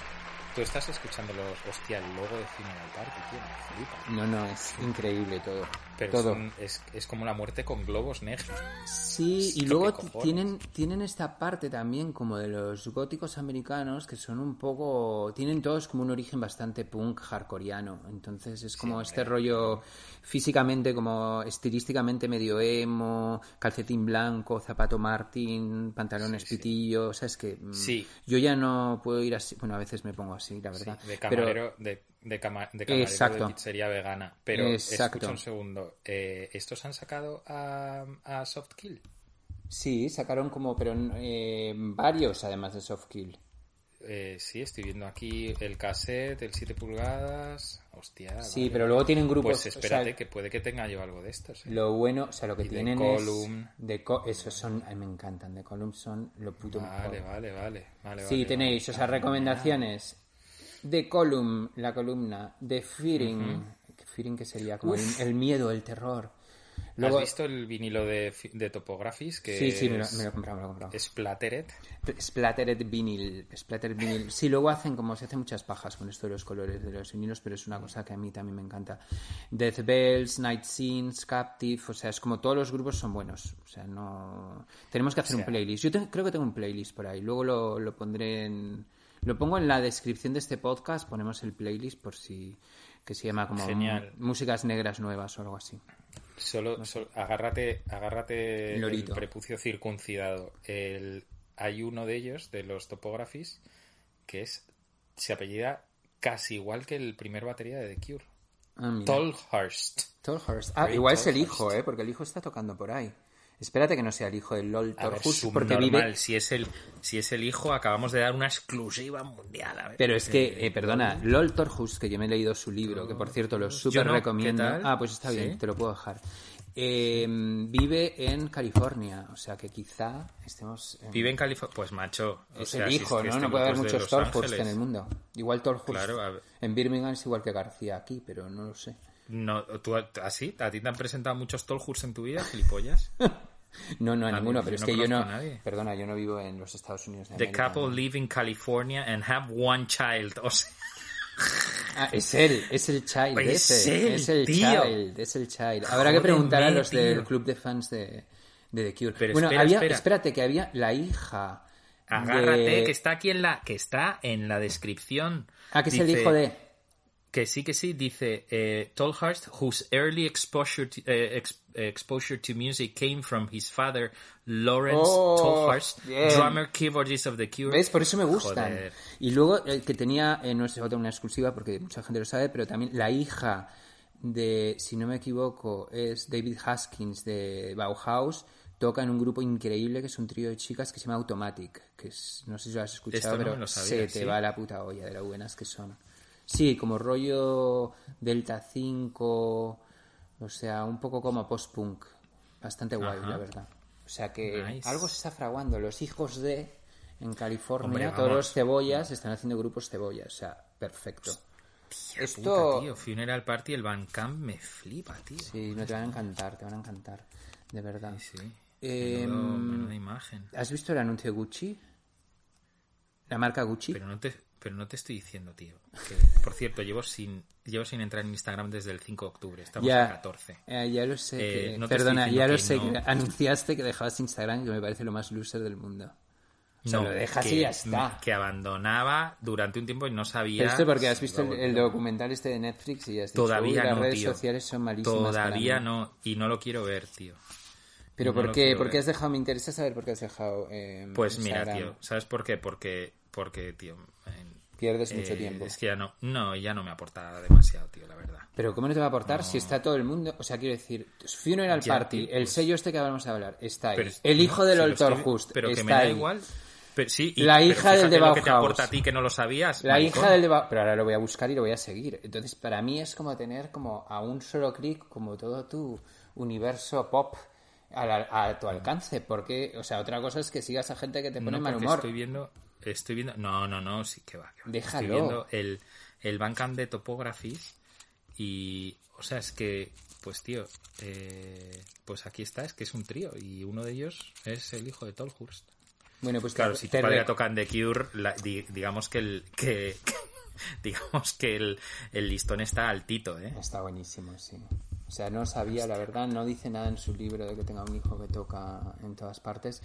tú estás escuchando los. Hostia, el logo de Final Party, tío. No, no, es increíble todo. Pero todo. Es, un- es, es como la muerte con globos negros. Sí, y ¿Qué luego tienen, tienen esta parte también como de los góticos americanos que son un poco... Tienen todos como un origen bastante punk hardcoreano. Entonces es como este rollo físicamente, como estilísticamente medio emo, calcetín blanco, zapato Martin, pantalones pitillo. O sea, es que... mm, Sí. Yo ya no puedo ir así... Bueno, a veces me pongo así, la verdad. de Pero- camarero, de, de, cama- de camarero Exacto. de pizzería vegana. Pero Exacto. escucha un segundo. eh, ¿Estos han sacado a, a Softkill? Sí, sacaron como... Pero eh, varios además de Softkill. Eh, sí, estoy viendo aquí el cassette, el 7 pulgadas. Hostia. Sí, vale. pero luego tienen grupos... Pues o espérate, sea, que puede que tenga yo algo de estos. ¿eh? Lo bueno, o sea, lo que Y de tienen Column. es... De co- esos son... Ay, me encantan. De Column son lo puto Vale, mejor. vale, vale. vale Sí, vale, tenéis, o sea, recomendaciones. De Column, la columna. De Fearing. Fearing que sería como el, el miedo, el terror. Luego, ¿Has visto el vinilo de, de Topographies? Que Sí, sí, me lo, es me lo he comprado, me lo he comprado. Splattered. Splattered vinyl, splattered vinyl. Sí, luego hacen como se hacen muchas pajas con esto de los colores de los vinilos, pero es una cosa que a mí también me encanta. Death Bells, Night Scenes, Captive, o sea, es como todos los grupos son buenos. O sea, no. Tenemos que hacer O sea- un playlist. Yo te- creo que tengo un playlist por ahí. Luego lo, lo pondré en. Lo pongo en la descripción de este podcast, ponemos el playlist por si. que se llama como Genial. Músicas Negras Nuevas o algo así. Solo, solo- agárrate, agárrate el prepucio circuncidado. El, hay uno de ellos, de los topographies, que es se apellida casi igual que el primer batería de The Cure. Ah. Tolhurst. Tolhurst. Ah, Ray igual es el hijo, ¿eh? Porque el hijo está tocando por ahí. Espérate que no sea el hijo de LOL Tolhurst, porque vive... Si es el, si es el hijo, acabamos de dar una exclusiva mundial. A ver. Pero es que, eh, perdona, LOL Torhus, que yo me he leído su libro, que por cierto lo súper no, recomiendo. Ah, pues está ¿Sí? bien, te lo puedo dejar. Eh, vive en California, o sea que quizá estemos... en- Vive en California. Pues macho. o Es sea, el si hijo, que ¿no? No puede haber muchos Ángeles. en el mundo. Igual Torhurst Claro, en Birmingham es igual que García aquí, pero no lo sé. No, ¿tú, ¿Así? ¿A ti te han presentado muchos Tolhurst en tu vida, gilipollas? No, no, a Ah, ninguno, pero es no que yo no... a. Perdona, yo no vivo en los Estados Unidos de The América. couple live in California and have one child. O sea, Ah, es él, es el child Oye, ese. es él, es el tío. child, es el child. Habrá que preguntar a los del tío. club de fans de, de The Cure. Pero bueno, espera, había, espera. espérate, que había la hija. agárrate, de- que está aquí en la, que está en la descripción. Ah, que es el hijo de. Que sí, que sí, dice eh, Tolhurst, whose early exposure to, eh, exposure to music came from his father, Lawrence Oh, Tolhurst, drummer keyboardist of The Cure. ¿Ves? Por eso me gustan. Joder. Y luego el que tenía, eh, no es una exclusiva porque mucha gente lo sabe, pero también la hija de, si no me equivoco, es David Haskins de Bauhaus. Toca en un grupo increíble que es un trío de chicas que se llama Automatic. Que es, no sé si lo has escuchado, no pero me lo sabía, se te va la puta olla de lo buenas que son. Sí, como rollo Delta 5, o sea, un poco como post-punk. Bastante guay, Ajá. la verdad. O sea que Nice. algo se está fraguando. Los hijos de en California, Hombre, todos los cebollas están haciendo grupos cebollas. O sea, perfecto. Esto. tío, Funeral Party, el Bandcamp me flipa, tío. Sí, no te van a encantar, te van a encantar. De verdad. Sí, sí. Eh, Menudo- imagen. ¿Has visto el anuncio de Gucci? La marca Gucci. Pero no te, pero no te estoy diciendo, tío. Que, por cierto, llevo sin, llevo sin entrar en Instagram desde el 5 de octubre. Estamos ya, a 14. eh, ya lo sé. Eh, que- no te perdona, ya lo sé. que anunciaste que dejabas Instagram, que me parece lo más loser del mundo. O sea, No, lo dejas que, y ya está. Que abandonaba durante un tiempo y no sabía. Pero esto porque has visto el, documental este de Netflix y ya has dicho, Todavía "Uy, las no, redes tío. sociales son malísimas Todavía mí". no. Y no lo quiero ver, tío. Pero No ¿por qué? quiero ¿Por qué ver. has dejado? Me interesa saber por qué has dejado eh, Pues mira, tío. ¿Sabes por qué? Porque, porque tío. Eh, Pierdes mucho eh, tiempo. Es que ya no, no, ya no me aporta demasiado, tío, la verdad. Pero ¿cómo no te va a aportar si está todo el mundo? O sea, quiero decir, Funeral Ya, Party, el pues- sello este que vamos a hablar, está ahí. Pero- el hijo del Oltor Just Pero que me da ahí. igual. Pero sí, y- La pero hija del de lo que te Bauhaus. aporta a ti que no lo sabías. La maricón. hija del de Ba- Pero ahora lo voy a buscar y lo voy a seguir. Entonces, para mí es como tener como a un solo clic como todo tu universo pop a, la- a tu alcance. Porque, o sea, otra cosa es que sigas a gente que te pone No, mal humor. Estoy viendo, estoy viendo. No, no, no, sí que va. que va. Déjalo. Estoy viendo el, el Bandcamp de Topographies y, o sea, es que Pues tío, eh, pues aquí está, es que es un trío y uno de ellos es el hijo de Tolhurst. Bueno, pues Claro, te- si tu te padre re- tocan The Cure, la- di- digamos que el que digamos que el, el listón está altito, ¿eh? Está buenísimo, sí. O sea, no sabía, la verdad, no dice nada en su libro de que tenga un hijo que toca en todas partes.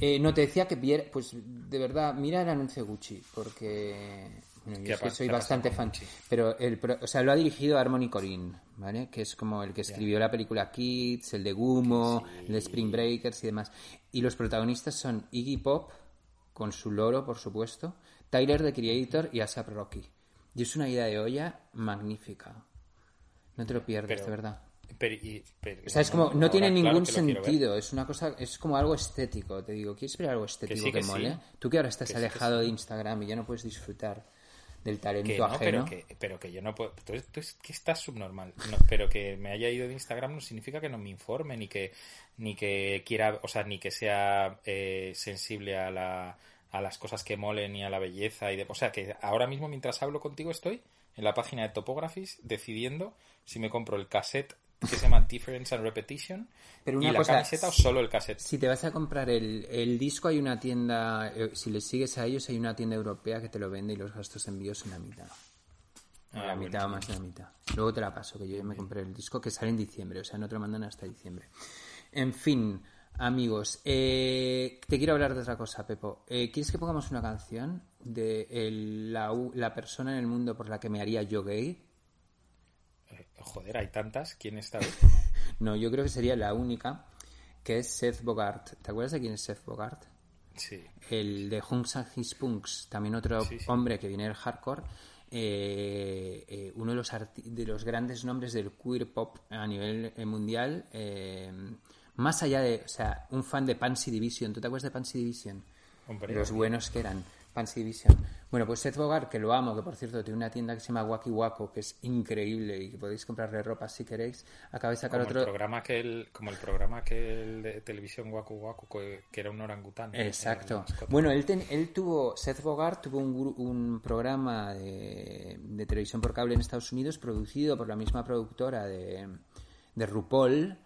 Eh, no, te decía que viera, pues de verdad, mira el anuncio Gucci, porque bueno, yo ¿Qué es que soy bastante fan. Gucci? Pero, el, pro- o sea, lo ha dirigido Harmony Corinne, ¿vale? Que es como el que escribió la película Kids, el de Gumo, el de Spring Breakers y demás. Y los protagonistas son Iggy Pop, con su loro, por supuesto, Tyler, the Creator y ASAP Rocky. Y es una idea de olla magnífica. No te lo pierdes, Pero- de verdad. Pero, y- pero- O sea, es como, no tiene ningún sentido, es una cosa, es como algo estético, te digo, ¿quieres ver algo estético sí, que, que sí. mole? Tú que ahora estás Que sí, alejado sí. de Instagram y ya no puedes disfrutar del talento no, ajeno. pero que, pero que yo no puedo. Tú, tú es que estás subnormal. No, pero que me haya ido de Instagram no significa que no me informe, ni que, ni que quiera, o sea, ni que sea eh, sensible a, la, a las cosas que molen y a la belleza. y de, O sea, que ahora mismo, mientras hablo contigo, estoy en la página de Topographies decidiendo si me compro el cassette que se llama Difference and Repetition Pero y una la cosa, camiseta o solo el cassette. Si te vas a comprar el, el disco, hay una tienda, eh, si les sigues a ellos, hay una tienda europea que te lo vende y los gastos de envío son la mitad. Ah, la bueno, mitad o más de la mitad. Luego te la paso, que yo ya me compré el disco que sale en diciembre, o sea, no te lo mandan hasta diciembre. En fin, amigos, eh, te quiero hablar de otra cosa, Pepo. Eh, ¿Quieres que pongamos una canción de el- la, la persona en el mundo por la que me haría yo gay? Joder, hay tantas. ¿Quién está ahí? No, yo creo que sería la única, que es Seth Bogart. ¿Te acuerdas de quién es Seth Bogart? Sí. el de Hunks and His Punks, también otro Sí, sí. hombre que viene del hardcore, eh, eh, uno de los, de los grandes nombres del queer pop a nivel eh, mundial, eh, más allá de, o sea, un fan de Pansy Division, ¿tú te acuerdas de Pansy Division? Hombre, los buenos que eran, Pansy Division. Bueno, pues Seth Bogart, que lo amo, que por cierto tiene una tienda que se llama Wacky Waco, que es increíble y que podéis comprarle ropa si queréis, acaba de sacar como otro... el programa que el, como el programa que el de televisión Waku Waku que, era un orangután Exacto. Bueno, él, ten- él tuvo, Seth Bogart tuvo un, un programa de, de televisión por cable en Estados Unidos producido por la misma productora de, de RuPaul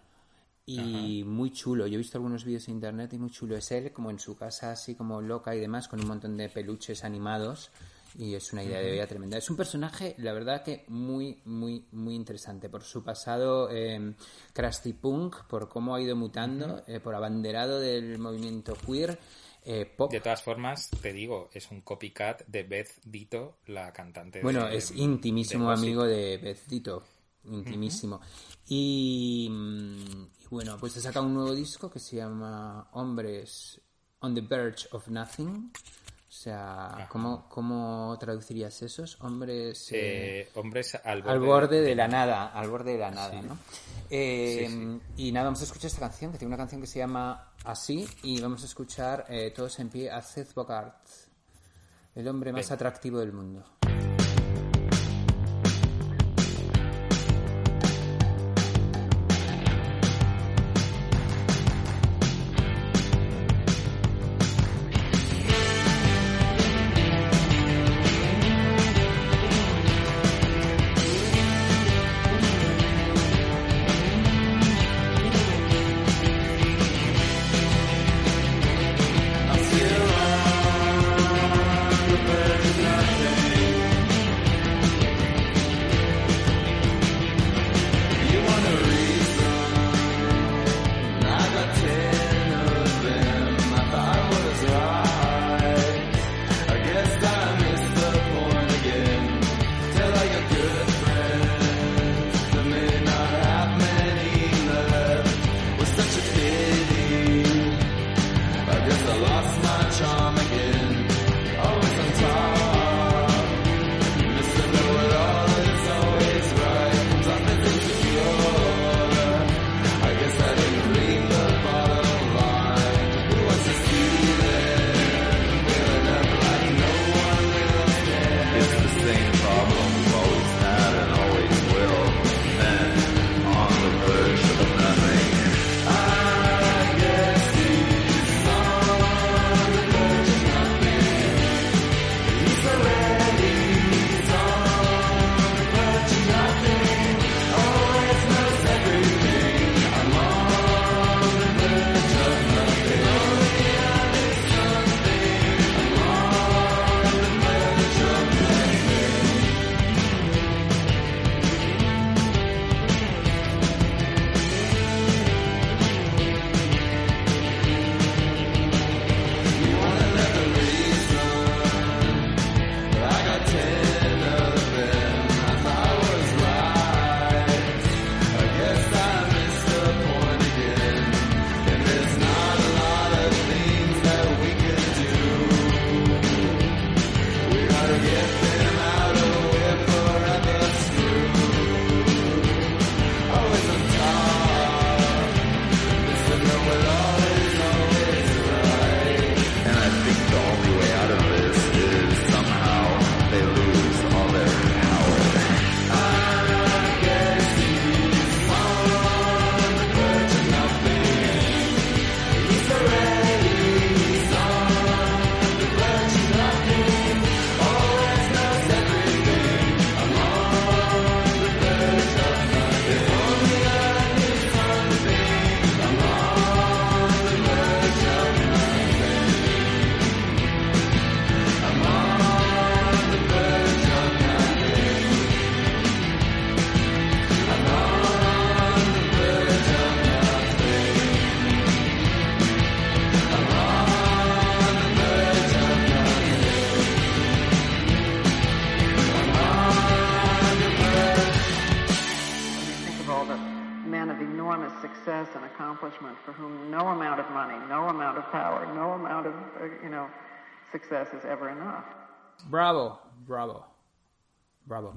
y muy chulo. Yo he visto algunos vídeos en internet y muy chulo. Es él como en su casa así como loca y demás con un montón de peluches animados y es una idea de vida tremenda. Es un personaje, la verdad que muy, muy, muy interesante por su pasado eh, crusty punk, por cómo ha ido mutando, eh, por abanderado del movimiento queer, eh, pop. De todas formas, te digo, es un copycat de Beth Dito, la cantante. Bueno, de- es intimísimo de amigo de Beth Dito. Intimísimo. y, mm, y bueno, pues ha sacado un nuevo disco que se llama Hombres on the Verge of Nothing. O sea, ¿cómo, cómo traducirías esos? Hombres eh, Eh, hombres al borde, al borde de la nada, al borde de la nada, Sí. ¿no? Eh, Sí, Y nada, vamos a escuchar esta canción, que tiene una canción que se llama Así, y vamos a escuchar eh, todos en pie a Seth Bogart, el hombre más atractivo del mundo.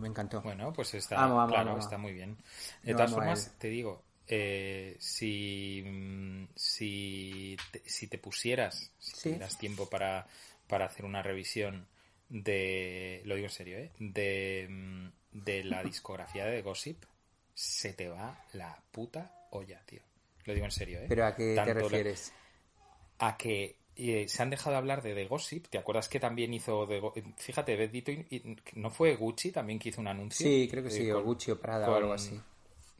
Me encantó. Bueno, pues está, claro, está muy bien. De todas formas, te digo, eh, si, mm, si, te, si te pusieras, si Sí. tuvieras tiempo para, para hacer una revisión de, lo digo en serio, ¿eh? de, mm, de la discografía de Gossip, se te va la puta olla, tío. Lo digo en serio, ¿eh? ¿Pero a qué Tanto te la- refieres? a que eh, se han dejado de hablar de The Gossip. ¿Te acuerdas que también hizo The Go- Fíjate, Bendito, y- y- ¿no fue Gucci también que hizo un anuncio? Sí, creo que Eh, sí, o Gucci o Prada o algo así.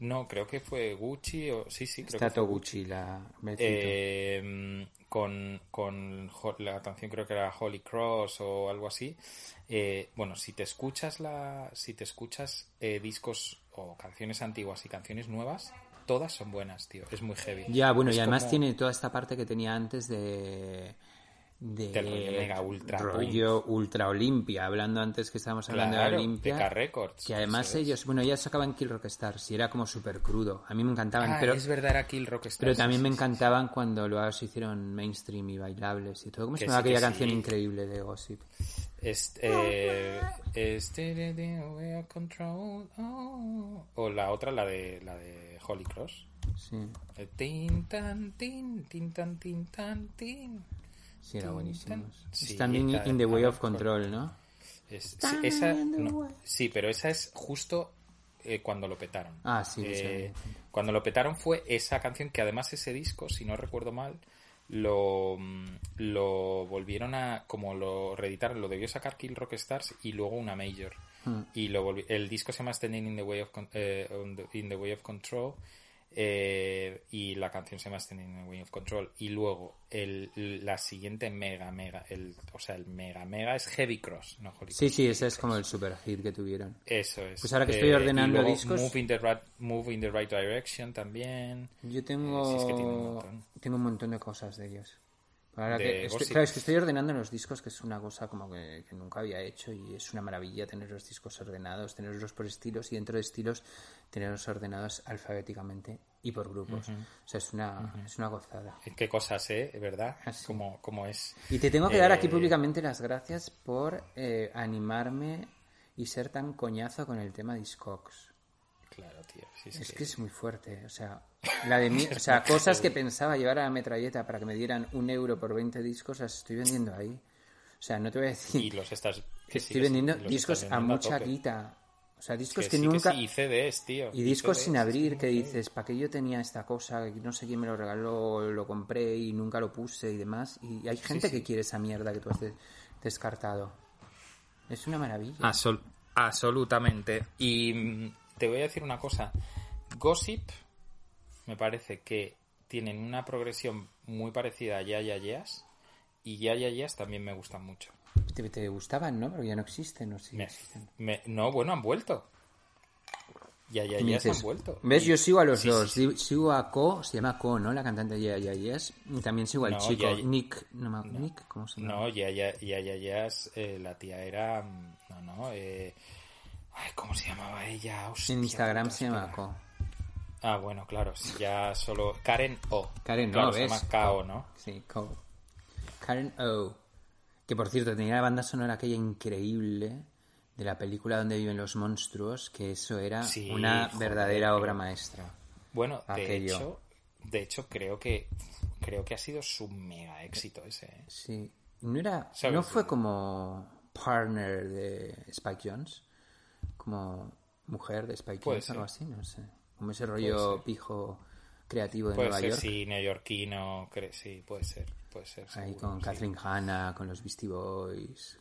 No, creo que fue Gucci o... Sí, sí, creo Está que fue Gucci, la... Eh, con, con la canción creo que era Holy Cross o algo así. Eh, bueno, si te escuchas la, si te escuchas eh, discos o canciones antiguas y canciones nuevas, todas son buenas, tío. Es muy heavy. Ya, bueno, Es y además como- tiene toda esta parte que tenía antes de... de mega ultra rollo ultra Olimpia, hablando antes que estábamos hablando Claro, de Olimpia. Records, Que además ellos, bueno, ya sacaban Kill Rock Stars y era como súper crudo. A mí me encantaban, Ah, pero, es verdad, era Kill Rock Stars, pero también sí, me sí, encantaban cuando luego se hicieron mainstream y bailables y todo. ¿Cómo se Que llama sí, que aquella canción increíble de Gossip? Es, eh, control, oh. o la otra la de la de Holy Cross Sí, Eh, tin tan tin tin tan tin tan tin sí, era buenísimo. Sí, Standing in the way of control, ¿no? Es- sí, esa no, sí pero esa es justo eh, cuando lo petaron Ah, sí, Eh, sí, cuando lo petaron fue esa canción que además ese disco si no recuerdo mal lo, mm, lo volvieron a como lo reeditaron lo debió sacar Kill Rock Stars y luego una major Hmm. y lo volvi- el disco se llama Standing in the Way of, Con- eh, in the way of Control eh, y la canción se llama Standing in Way of Control y luego el, la siguiente mega mega el, o sea el mega mega es Heavy Cross no Holy Sí, Cross, sí, ese es como el super hit que tuvieron. Eso es. Pues ahora que estoy ordenando y luego discos- Move in, the right, move in the Right Direction también. Yo tengo, Eh, es que un tengo un montón de cosas de ellos. Ahora que estoy, claro, es que estoy ordenando los discos, que es una cosa como que, que nunca había hecho y es una maravilla tener los discos ordenados, tenerlos por estilos y dentro de estilos tenerlos ordenados alfabéticamente y por grupos. O sea, es una, es una gozada. Qué cosas, ¿eh? ¿Verdad? Así. Como, como es. Y te tengo que dar aquí Eh, públicamente las gracias por eh, animarme y ser tan coñazo con el tema Discogs. Claro, tío. es, Es que- que es muy fuerte, o sea, la de mí, o sea, cosas que pensaba llevar a la metralleta para que me dieran un euro por 20 discos, las estoy vendiendo ahí. O sea, no te voy a Y decir los estás. que estoy sí, vendiendo discos a mucha guita. O sea, discos Que que, sí, que nunca... sí, y CDs, tío. Y discos CDs, sin abrir, que dices, ¿para qué yo tenía esta cosa? No sé quién me lo regaló, lo compré y nunca lo puse y demás. Y hay gente sí. que quiere esa mierda que tú has de- descartado. Es una maravilla. Absol- absolutamente. Y mm, te voy a decir una cosa. Gossip me parece que tienen una progresión muy parecida a Ya Ya Yeahs, y Ya Ya Yeahs también me gustan mucho. Te, te gustaban, ¿no? Pero ya no existen, ¿no? Sí, Me- existen. me- no, bueno, han vuelto. Ya Ya Y me Yeahs dices, han vuelto. ¿Ves? Yo sigo a los sí, dos. sí, sí. Di- Sigo a Ko, se llama Ko, ¿no? La cantante de Yeah, Yeah, Yes. Y también sigo al No, chico, Nick. No, me- Nick, ¿cómo se llama? No, Ya Ya, ya, ya, Yeahs, eh, la tía era... No, no, eh... Ay, ¿cómo se llamaba ella? Hostia, en Instagram se llama. Ko. Ah, bueno, claro, si ya solo... Karen O. Karen O, claro, se ¿ves? llama K.O., ¿no? Sí, Ko. Karen O. Que por cierto, tenía la banda sonora aquella increíble de la película donde viven los monstruos, que eso era Sí, una joder, verdadera obra maestra. Bueno, de hecho, de hecho creo que creo que ha sido su mega éxito ese. ¿eh? Sí. No era, no fue como partner de Spike Jones, como mujer de Spike Puede Jones, algo así, no sé. Como ese rollo pijo creativo de Puede Nueva ser, York. sí, neoyorquino, sí, puede ser, puede ser. Ahí seguro, con sí. Catherine Hanna, con los Beastie Boys.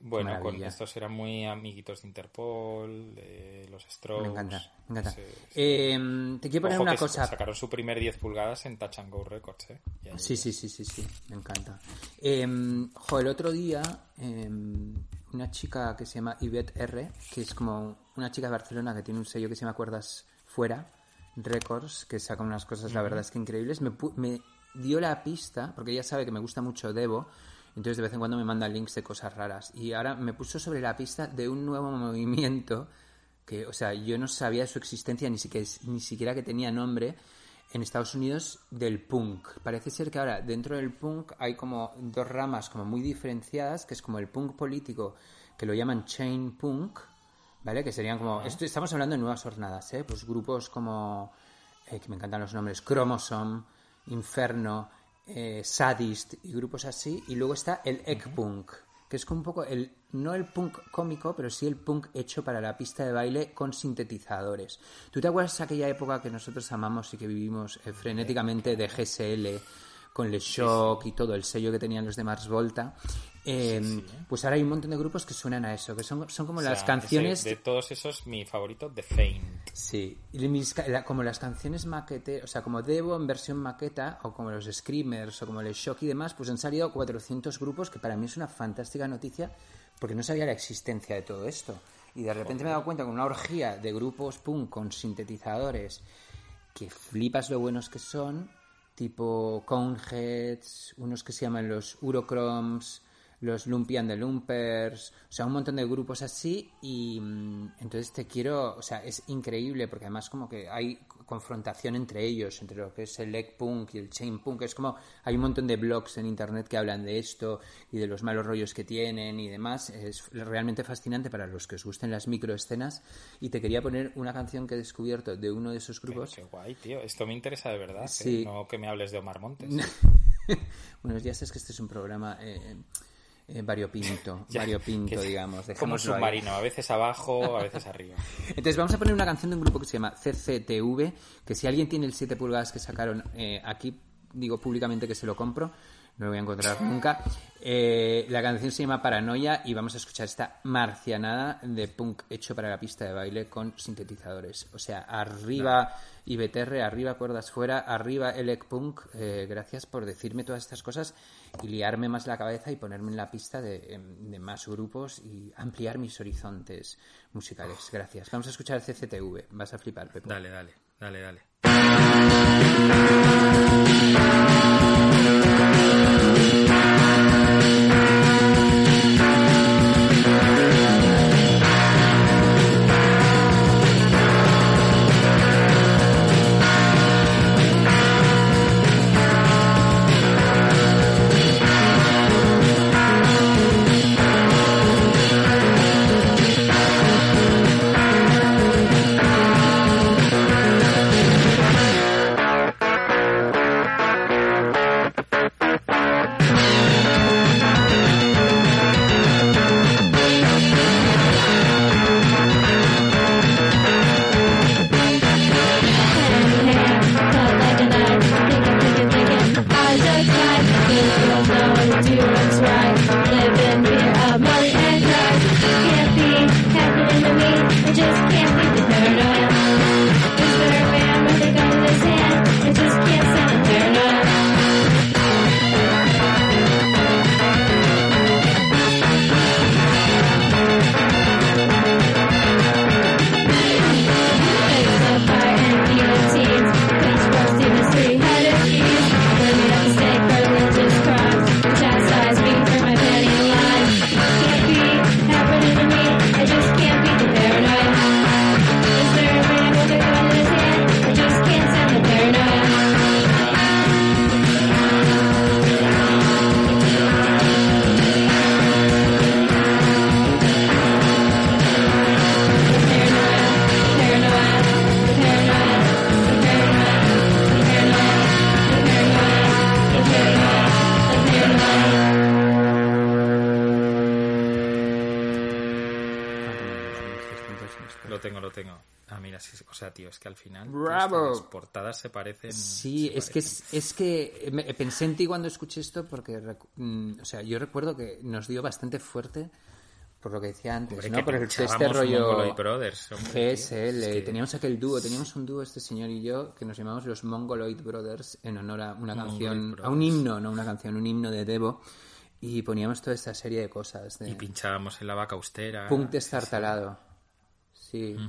Bueno, con estos eran muy amiguitos de Interpol, de los Strokes. Me encanta, me encanta. Sí, sí. Eh, te quiero poner Ojo una que cosa. Sacaron su primer 10 pulgadas en Touch and Go Records, ¿eh? Sí, sí, sí, sí, sí, me encanta. Eh, jo, el otro día, eh, una chica que se llama Yvette R, que es como una chica de Barcelona que tiene un sello que se llama Cuerdas Fuera, Records, que saca unas cosas, la verdad es que increíbles, me, me dio la pista, porque ella sabe que me gusta mucho Devo, entonces de vez en cuando me manda links de cosas raras. Y ahora me puso sobre la pista de un nuevo movimiento que, o sea, yo no sabía de su existencia, ni siquiera, ni siquiera que tenía nombre, en Estados Unidos del punk. Parece ser que ahora dentro del punk hay como dos ramas como muy diferenciadas, que es como el punk político, que lo llaman chain punk, ¿vale? Que serían como... Esto, estamos hablando de nuevas jornadas, ¿eh? Pues grupos como... eh, que me encantan los nombres, Chromosome, Inferno, eh, Sadist y grupos así. Y luego está el egg punk, que es como un poco el... No el punk cómico, pero sí el punk hecho para la pista de baile con sintetizadores. ¿Tú te acuerdas de aquella época que nosotros amamos y que vivimos eh, frenéticamente de GSL con Le Shock y todo el sello que tenían los de Mars Volta? Eh, Pues ahora hay un montón de grupos que suenan a eso, que son, son como O sea, las canciones... ese- de todos esos, mi favorito, The Faint. Sí, y mis la- como las canciones maquete, o sea, como Devo en versión maqueta, o como los Screamers, o como el Shock y demás, pues han salido 400 grupos, que para mí es una fantástica noticia, porque no sabía la existencia de todo esto. Y de repente me he dado cuenta con una orgía de grupos punk con sintetizadores, que flipas lo buenos que son, tipo Coneheads, unos que se llaman los Urochromes, los Lumpy and the Lumpers, o sea, un montón de grupos así y mm, entonces te quiero, o sea, es increíble porque además como que hay confrontación entre ellos, entre lo que es el egg punk y el chain punk, es como hay un montón de blogs en internet que hablan de esto y de los malos rollos que tienen y demás, es realmente fascinante para los que os gusten las microescenas y te quería poner una canción que he descubierto de uno de esos grupos. Qué guay, tío. Esto me interesa de verdad. ¿eh? Sí. No que me hables de Omar Montes. bueno, ya sabes que este es un programa eh, eh, variopinto, Ya, variopinto, digamos. Como un ahí. submarino, a veces abajo, a veces arriba. Entonces vamos a poner una canción de un grupo que se llama CCTV, que si alguien tiene el 7 pulgadas que sacaron eh, aquí, digo públicamente que se lo compro, no lo voy a encontrar nunca. Eh, la canción se llama Paranoia y vamos a escuchar esta marcianada de punk hecho para la pista de baile con sintetizadores. O sea, arriba IBTR, arriba cuerdas fuera, arriba Elec Punk. Eh, gracias por decirme todas estas cosas y liarme más la cabeza y ponerme en la pista de, em, de más grupos y ampliar mis horizontes musicales. Gracias. Vamos a escuchar CCTV. Vas a flipar, Pepo. Dale, dale, dale, dale. Lo tengo, lo tengo. Ah, mira, sí, o sea, tío, es que al final Bravo. las portadas se parecen. Sí, se es que, parecen. es, es que me- pensé en ti cuando escuché esto porque, mm, o sea, yo recuerdo que nos dio bastante fuerte por lo que decía antes, Hombre, ¿no? que Por este rollo Brothers, hombre. GSL. Es que- Teníamos aquel dúo, teníamos un dúo este señor y yo que nos llamamos los Mongoloid Brothers en honor a una canción, a un Brothers. himno, no una canción, un himno de Devo y poníamos toda esta serie de cosas de Y pinchábamos en la vaca austera. punk destartalado. Sí,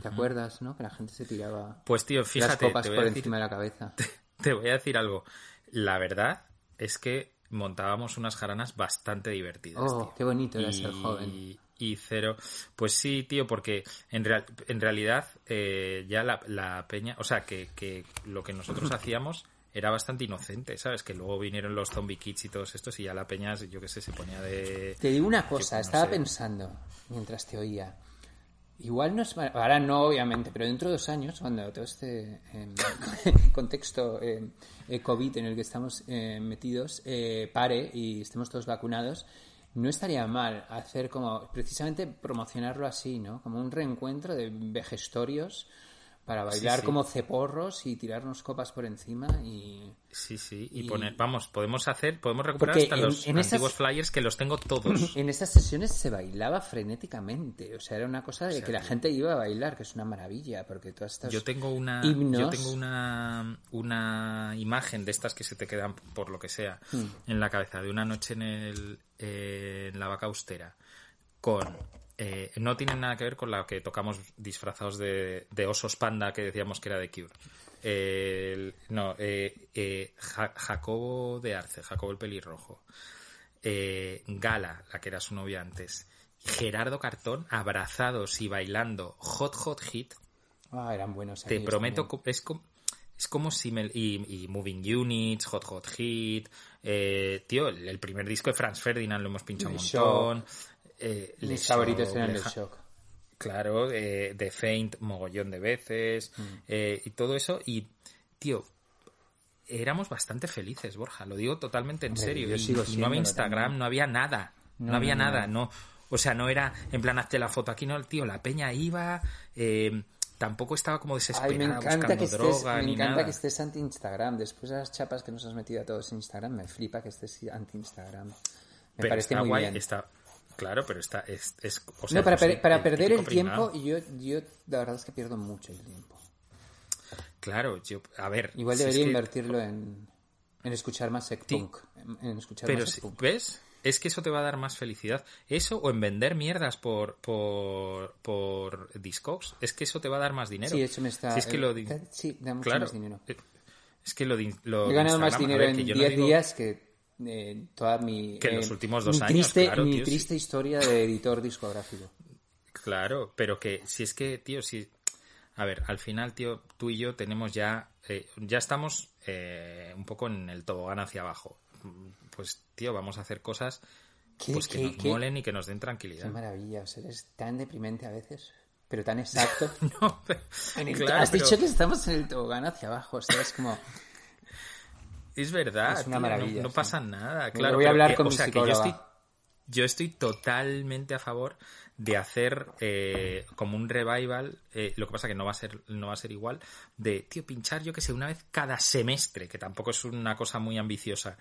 ¿te acuerdas, no? Que la gente se tiraba Pues tío, las copas te voy, por a decir, encima de la cabeza. te voy a decir algo. La verdad es que montábamos unas jaranas bastante divertidas. Oh, tío. qué bonito era ser joven. y cero. Pues sí, tío, porque en, real- en realidad eh, ya la, la peña, o sea, que, que lo que nosotros hacíamos era bastante inocente, ¿sabes? Que luego vinieron los zombie kids y todos estos y ya la peña, yo qué sé, se ponía de... Te digo una cosa, no estaba sé. pensando mientras te oía. Igual no es. Ahora no, obviamente, pero dentro de dos años, cuando todo este em, contexto em, eh, COVID en el que estamos eh, metidos pare y estemos todos vacunados, no estaría mal hacer como. precisamente promocionarlo así, ¿no? Como un reencuentro de vejestorios para bailar sí. como ceporros y tirarnos copas por encima y. Sí, sí, y, Y- poner, vamos, podemos hacer, podemos recuperar Porque hasta en- los en esas- antiguos flyers que los tengo todos. En esas sesiones se bailaba frenéticamente, o sea, era una cosa de sea, que la gente iba a bailar, que es una maravilla, porque todas estas Yo tengo una, himnos... yo tengo una, una imagen de estas que se te quedan por lo que sea en la cabeza de una noche en el, eh, en la vaca austera con eh, no tienen nada que ver con la que tocamos disfrazados de, de osos panda que decíamos que era de Cure. El- no, eh, eh, Ja- Jacobo de Arce, Jacobo el pelirrojo. Eh, Gala, la que era su novia antes. Gerardo Cartón, abrazados y bailando Hot Hot Hit, Ah, eran buenos. te prometo, es como, es como si me... Y, y Moving Units, Hot Hot Hit, eh, tío, el, el primer disco de Franz Ferdinand lo hemos pinchado un montón. Eh, Mis favoritos Le el shock. Claro, eh, The Faint mogollón de veces Mm. eh, y todo eso. Y, tío, éramos bastante felices, Borja, lo digo totalmente en Hombre, serio. yo Y, sigo y no había Instagram, también. no había nada. No, No, había no, nada, no. O sea, no era en plan hazte la foto aquí, no, tío, la peña iba, eh, tampoco estaba como desesperada Ay, me encanta buscando que estés, droga me ni encanta nada. que estés anti-Instagram. Después de las chapas que nos has metido a todos en Instagram, me flipa que estés anti-Instagram. Me Pero parece está muy guay, bien. está... Claro, pero está... Es, es- o sea, no, para, per- para perder el tiempo, yo, yo la verdad es que pierdo mucho el tiempo. Claro, yo... A ver... Igual si debería que- invertirlo en, en escuchar más punk. En, en escuchar Pero más si- punk. ¿ves? Es que eso te va a dar más felicidad. Eso o en vender mierdas por, por, por Discogs. Es que eso te va a dar más dinero. Sí, eso me está... Si es que eh, lo da- Sí, da mucho Claro. más dinero. Eh, Es que lo, lo He ganado más Instagram, dinero ver, en que yo no 10 digo- días que eh, toda mi... Que en eh, los últimos dos mi años, Triste, claro, mi tío, sí. triste historia de editor discográfico. Claro, pero que si es que, tío, si... A ver, al final, tío, tú y yo tenemos ya... eh, ya estamos eh, un poco en el tobogán hacia abajo. Pues, tío, vamos a hacer cosas ¿Qué- pues que nos qué- molen y que nos den Qué tranquilidad. maravilla, o sea, eres tan deprimente a veces, pero tan exacto. No, pero- el- claro, has pero dicho que estamos en el tobogán hacia abajo, o sea, es como... Es verdad, Es una tío, maravilla, no, sí. pasa nada. Claro, voy a hablar que- con o mi sea, que yo estoy, yo estoy totalmente a favor de hacer eh, como un revival. eh, lo que pasa que no va a ser no va a ser igual de tío pinchar yo que sé una vez cada semestre, que tampoco es una cosa muy ambiciosa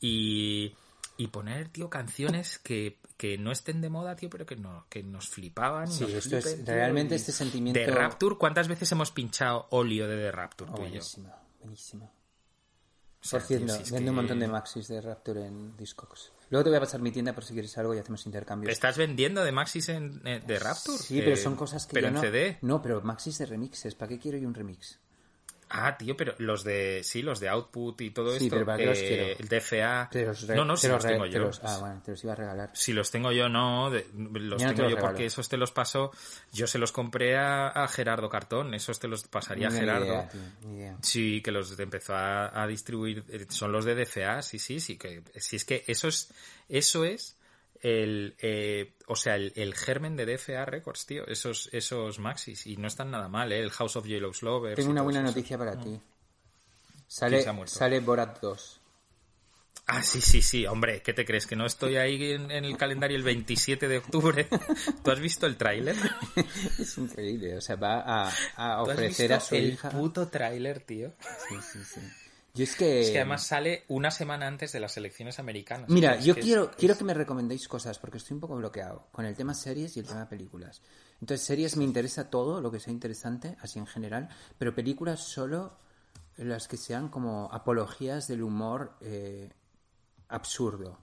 y y poner tío canciones que, que no estén de moda tío pero que no que nos flipaban Sí, nos esto es- tío, realmente este sentimiento- de Rapture cuántas veces hemos pinchado óleo de The Rapture Oh, tú y yo buenísimo, Por cierto, tío, si vendo un montón de maxis de Rapture en Discogs. Luego te voy a pasar mi tienda por si quieres algo y hacemos intercambios. ¿Estás vendiendo de Maxis en, de Rapture? Sí, pero Eh, son cosas que Pero yo en no... CD. No, pero maxis de remixes. ¿Para qué quiero yo un remix? Ah, tío, pero los de... Sí, los de Output y todo Sí, esto. pero ¿para qué los eh, quiero? El DFA... Te los re- no, no, te si los tengo te yo. los- Ah, bueno, te los iba a regalar. Si los tengo yo, no. de- los Yo no te tengo los yo regalo. porque esos te los paso... Yo se los compré a, a Gerardo Cartón. Esos te los pasaría a Gerardo. idea, tío, ni idea. Sí, que los empezó a, a distribuir, eh, son los de DFA, sí, sí, sí, que si es que eso es, eso es el, eh, o sea, el, el germen de DFA Records, tío, esos, esos maxis, y no están nada mal, ¿eh? el House of Yellow's Lovers. Tengo una buena eso. noticia para ti. ¿Quién Sale, sale Borat 2. Ah, sí, sí, sí, hombre, ¿qué te crees? ¿Que no estoy ahí en, en el calendario el 27 de octubre? ¿Tú has visto el tráiler? es increíble, o sea, va a, a ¿Tú has ofrecer a su el hija... puto tráiler, tío? Sí, sí, sí. Yo es que... Es que además sale una semana antes de las elecciones americanas. Mira, yo que quiero, es- quiero que me recomendéis cosas porque estoy un poco bloqueado con el tema series y el tema películas. Entonces, series me interesa todo, lo que sea interesante, así en general, pero películas solo las que sean como apologías del humor eh, absurdo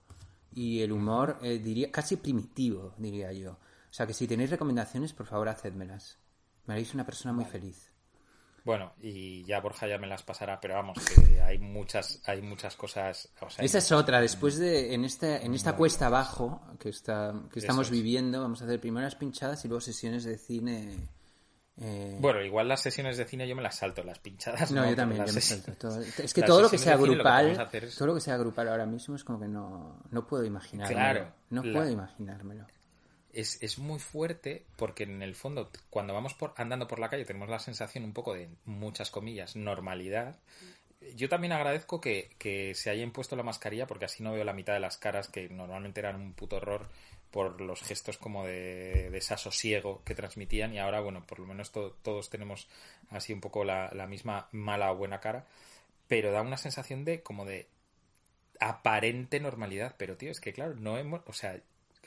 y el humor, eh, diría, casi primitivo, diría yo. O sea, que si tenéis recomendaciones, por favor, hacedmelas. Me haréis una persona muy feliz. Bueno, y ya Borja ya me las pasará, pero vamos, que hay muchas, hay muchas cosas. o sea, hay Esa es otra. Después de, en esta, en esta cuesta abajo que, está, que estamos es. viviendo, vamos a hacer primero las pinchadas y luego sesiones de cine. eh, Bueno, igual las sesiones de cine yo me las salto, las pinchadas. no, yo también, yo me salto todo. Es que las todo lo que sea lo que grupal, todo lo que sea grupal ahora mismo es como que no, no puedo imaginármelo. Claro, no la- puedo imaginármelo. Es, es muy fuerte porque en el fondo cuando vamos por, andando por la calle tenemos la sensación un poco de muchas comillas normalidad yo también agradezco que, que se haya impuesto la mascarilla porque así no veo la mitad de las caras que normalmente eran un puto horror por los gestos como de, de desasosiego que transmitían y ahora bueno por lo menos to- todos tenemos así un poco la, la misma mala o buena cara pero da una sensación de como de aparente normalidad. Pero, tío, es que claro, no hemos. O sea,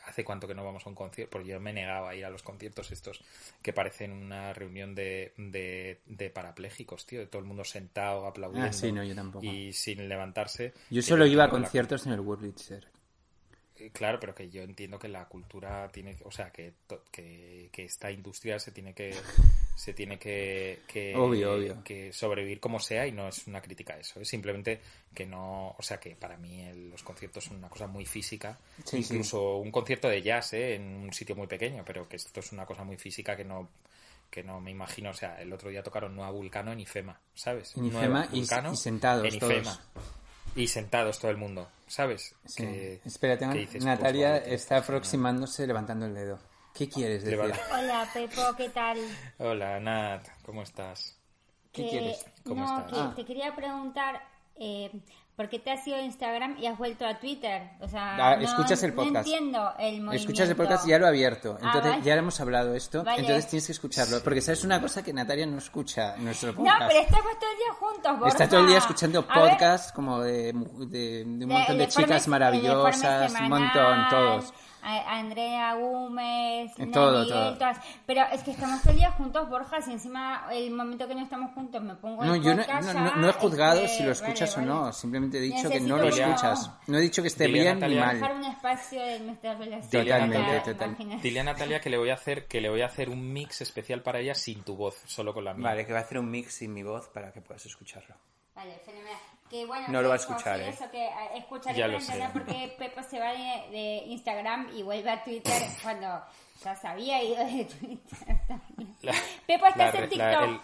¿hace cuánto que no vamos a un concierto? Porque yo me negaba a ir a los conciertos estos que parecen una reunión de, de, de parapléjicos, tío, de todo el mundo sentado, aplaudiendo. Ah, sí, no, yo tampoco. Y sin levantarse. Yo solo iba a la- conciertos en el Wurlitzer. Eh, Claro, pero que yo entiendo que la cultura tiene, o sea, que, que, que esta industria se tiene que se tiene que, que, Obvio, obvio. que sobrevivir como sea y no es una crítica a eso, es simplemente que no, o sea, que para mí el- los conciertos son una cosa muy física, Sí, sí. incluso un concierto de jazz, ¿eh? en un sitio muy pequeño, pero que esto es una cosa muy física que no que no me imagino, o sea, el otro día tocaron Nueva Vulcano en IFEMA, ¿sabes? En Nueva IFEMA y- Vulcano y sentados en todos. IFEMA. Y sentados todo el mundo, ¿sabes? Sí. Que- Espérate, que dices, Natalia pues, vale, está aproximándose levantando el dedo. ¿Qué quieres decir? Levanta. Hola, Pepo, ¿qué tal? Hola, Nat, ¿cómo estás? ¿Qué Que- quieres? ¿Cómo no, estás? que Ah. te quería preguntar, eh, ¿por qué te has ido a Instagram y has vuelto a Twitter? O sea, Ah, no, escuchas el no podcast. entiendo el movimiento. Escuchas el podcast, ya lo he abierto. Ah, Entonces, vale. ya hemos hablado esto. Vale. Entonces tienes que escucharlo. Porque sabes una cosa que Natalia no escucha nuestro No, podcast. pero estamos todo el día juntos, Borja. Está todo el día escuchando podcasts como de, de- de un montón de, de chicas maravillosas, un montón, todos. A- Andrea Gómez, todo, todo. todas. Pero es que estamos todo el día juntos, Borja, si encima el momento que no estamos juntos me pongo No, el yo no, no, no- no he es juzgado que- si lo escuchas vale, o no. vale. Simplemente he dicho que Necesito no lo que- escuchas. No he dicho que esté Dile bien ni mal. dejar un espacio de nuestra relación. Totalmente, total. Dile a Natalia que le voy a hacer que le voy a hacer un mix especial para ella sin tu voz, solo con la mía. Vale, que va a hacer un mix sin mi voz para que puedas escucharlo. Vale, fenomenal. Que bueno, No lo va a escuchar, ¿eh? Eso que escucharé Ya lo sé. entender por qué Pepo se va de, de Instagram y vuelve a Twitter cuando ya se había ido de Twitter. La- Pepo, estás en la- TikTok. el-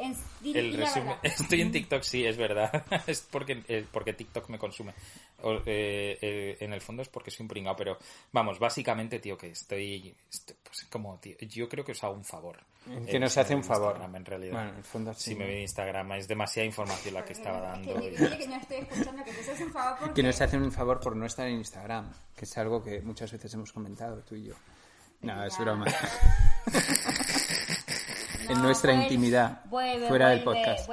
En- di- El di la resumen, verdad. estoy en TikTok, sí, es verdad. es porque, eh, porque TikTok me consume. O, eh, eh, en el fondo es porque soy un pringao, pero vamos, básicamente, tío, que estoy, estoy, pues como, tío, yo creo que os hago un favor. Que nos hace un favor. Instagram, en realidad. Bueno, en el fondo sí. Si me ve Instagram, es demasiada información la que estaba Es dando. que y- que no estoy escuchando, que te haces un favor porque... Que nos hacen un favor por no estar en Instagram, que es algo que muchas veces hemos comentado tú y yo. No, es Ya. broma. No, en nuestra vuelve- intimidad, vuelve, fuera del vuelve, podcast.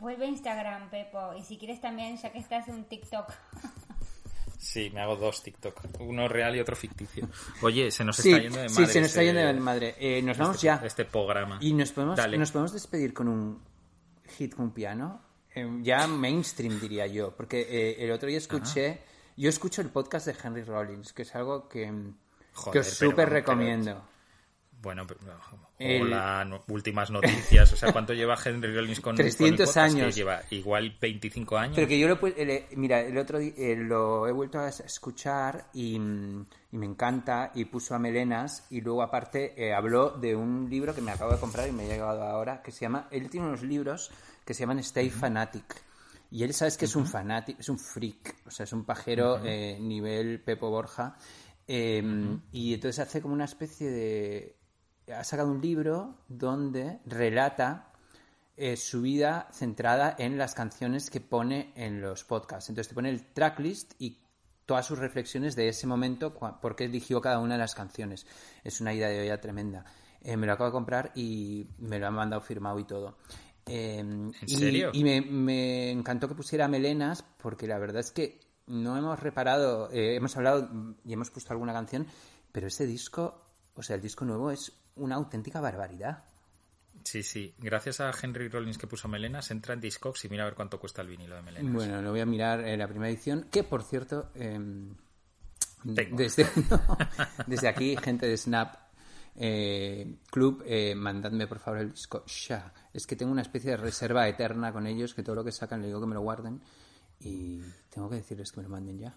Vuelve, Instagram, Pepo. Y si quieres también, ya que estás en TikTok. Sí, me hago dos TikTok. Uno real y otro ficticio. Oye, se nos Sí, está yendo de sí, madre. se nos está este- yendo de madre. Eh, nos vamos este- ya. Este programa. Y nos podemos, Dale. nos podemos despedir con un hit con piano. eh, ya mainstream, diría yo. Porque eh, el otro día escuché. Yo escucho el podcast de Henry Rollins, que es algo que, Joder, que os súper vamos, pero- recomiendo. Bueno, pero, El- hola, no- últimas noticias. O sea, ¿cuánto lleva Henry Rollins con, 300 con el años. Que lleva igual 25 años. Pero que yo lo eh, mira, el otro día eh, lo he vuelto a es- escuchar y, mm, y me encanta y puso a melenas y luego aparte eh, habló de un libro que me acabo de comprar y me ha llegado ahora que se llama, él tiene unos libros que se llaman Stay Fanatic. Y él sabes que es un fanático, es un freak, o sea, es un pajero nivel Pepo Borja. Y entonces hace como una especie de ha sacado un libro donde relata eh, su vida centrada en las canciones que pone en los podcasts. Entonces te pone el tracklist y todas sus reflexiones de ese momento, por qué eligió cada una de las canciones. Es una idea de olla tremenda. Eh, me lo acabo de comprar y me lo han mandado firmado y todo. Eh, y, serio? Y me, me encantó que pusiera melenas porque la verdad es que no hemos reparado, eh, hemos hablado y hemos puesto alguna canción, pero este disco, o sea, el disco nuevo es una auténtica barbaridad. Sí, sí. Gracias a Henry Rollins que puso Melenas, entra en Discogs y mira a ver cuánto cuesta el vinilo de Melenas. Bueno, lo voy a mirar en la primera edición, que por cierto, eh, desde, no, desde aquí, gente de Snap, eh, club, eh, mandadme por favor el disco ya. Es que tengo una especie de reserva eterna con ellos, que todo lo que sacan le digo que me lo guarden y tengo que decirles que me lo manden ya.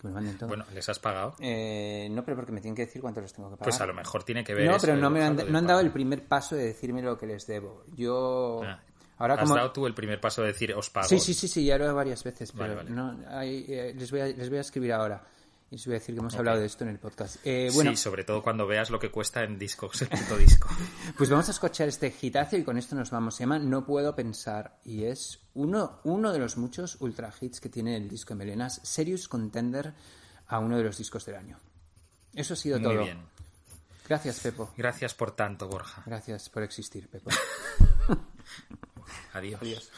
Que me lo manden todo. Bueno, ¿les has pagado? Eh, no, pero porque me tienen que decir cuánto les tengo que pagar. Pues a lo mejor tiene que ver No, pero no me han, no dado el primer paso de decirme lo que les debo. Yo... Ah. Ahora Has como... dado tú el primer paso de decir os pago. Sí, sí, sí, sí, ya lo he varias veces, pero vale. no, hay, eh, les, voy a, les voy a escribir ahora y les voy a decir que hemos hablado de esto en el podcast. Eh, bueno, Sí, sobre todo cuando veas lo que cuesta en discos, el puto disco. pues vamos a escuchar este hitazo y con esto nos vamos. Se llama No Puedo Pensar y es uno, uno de los muchos ultra hits que tiene el disco de Melenas, Serious Contender a uno de los discos del año. Eso ha sido Muy todo. bien. Gracias, Pepo. Gracias por tanto, Borja. Gracias por existir, Pepo. Adiós. Adiós.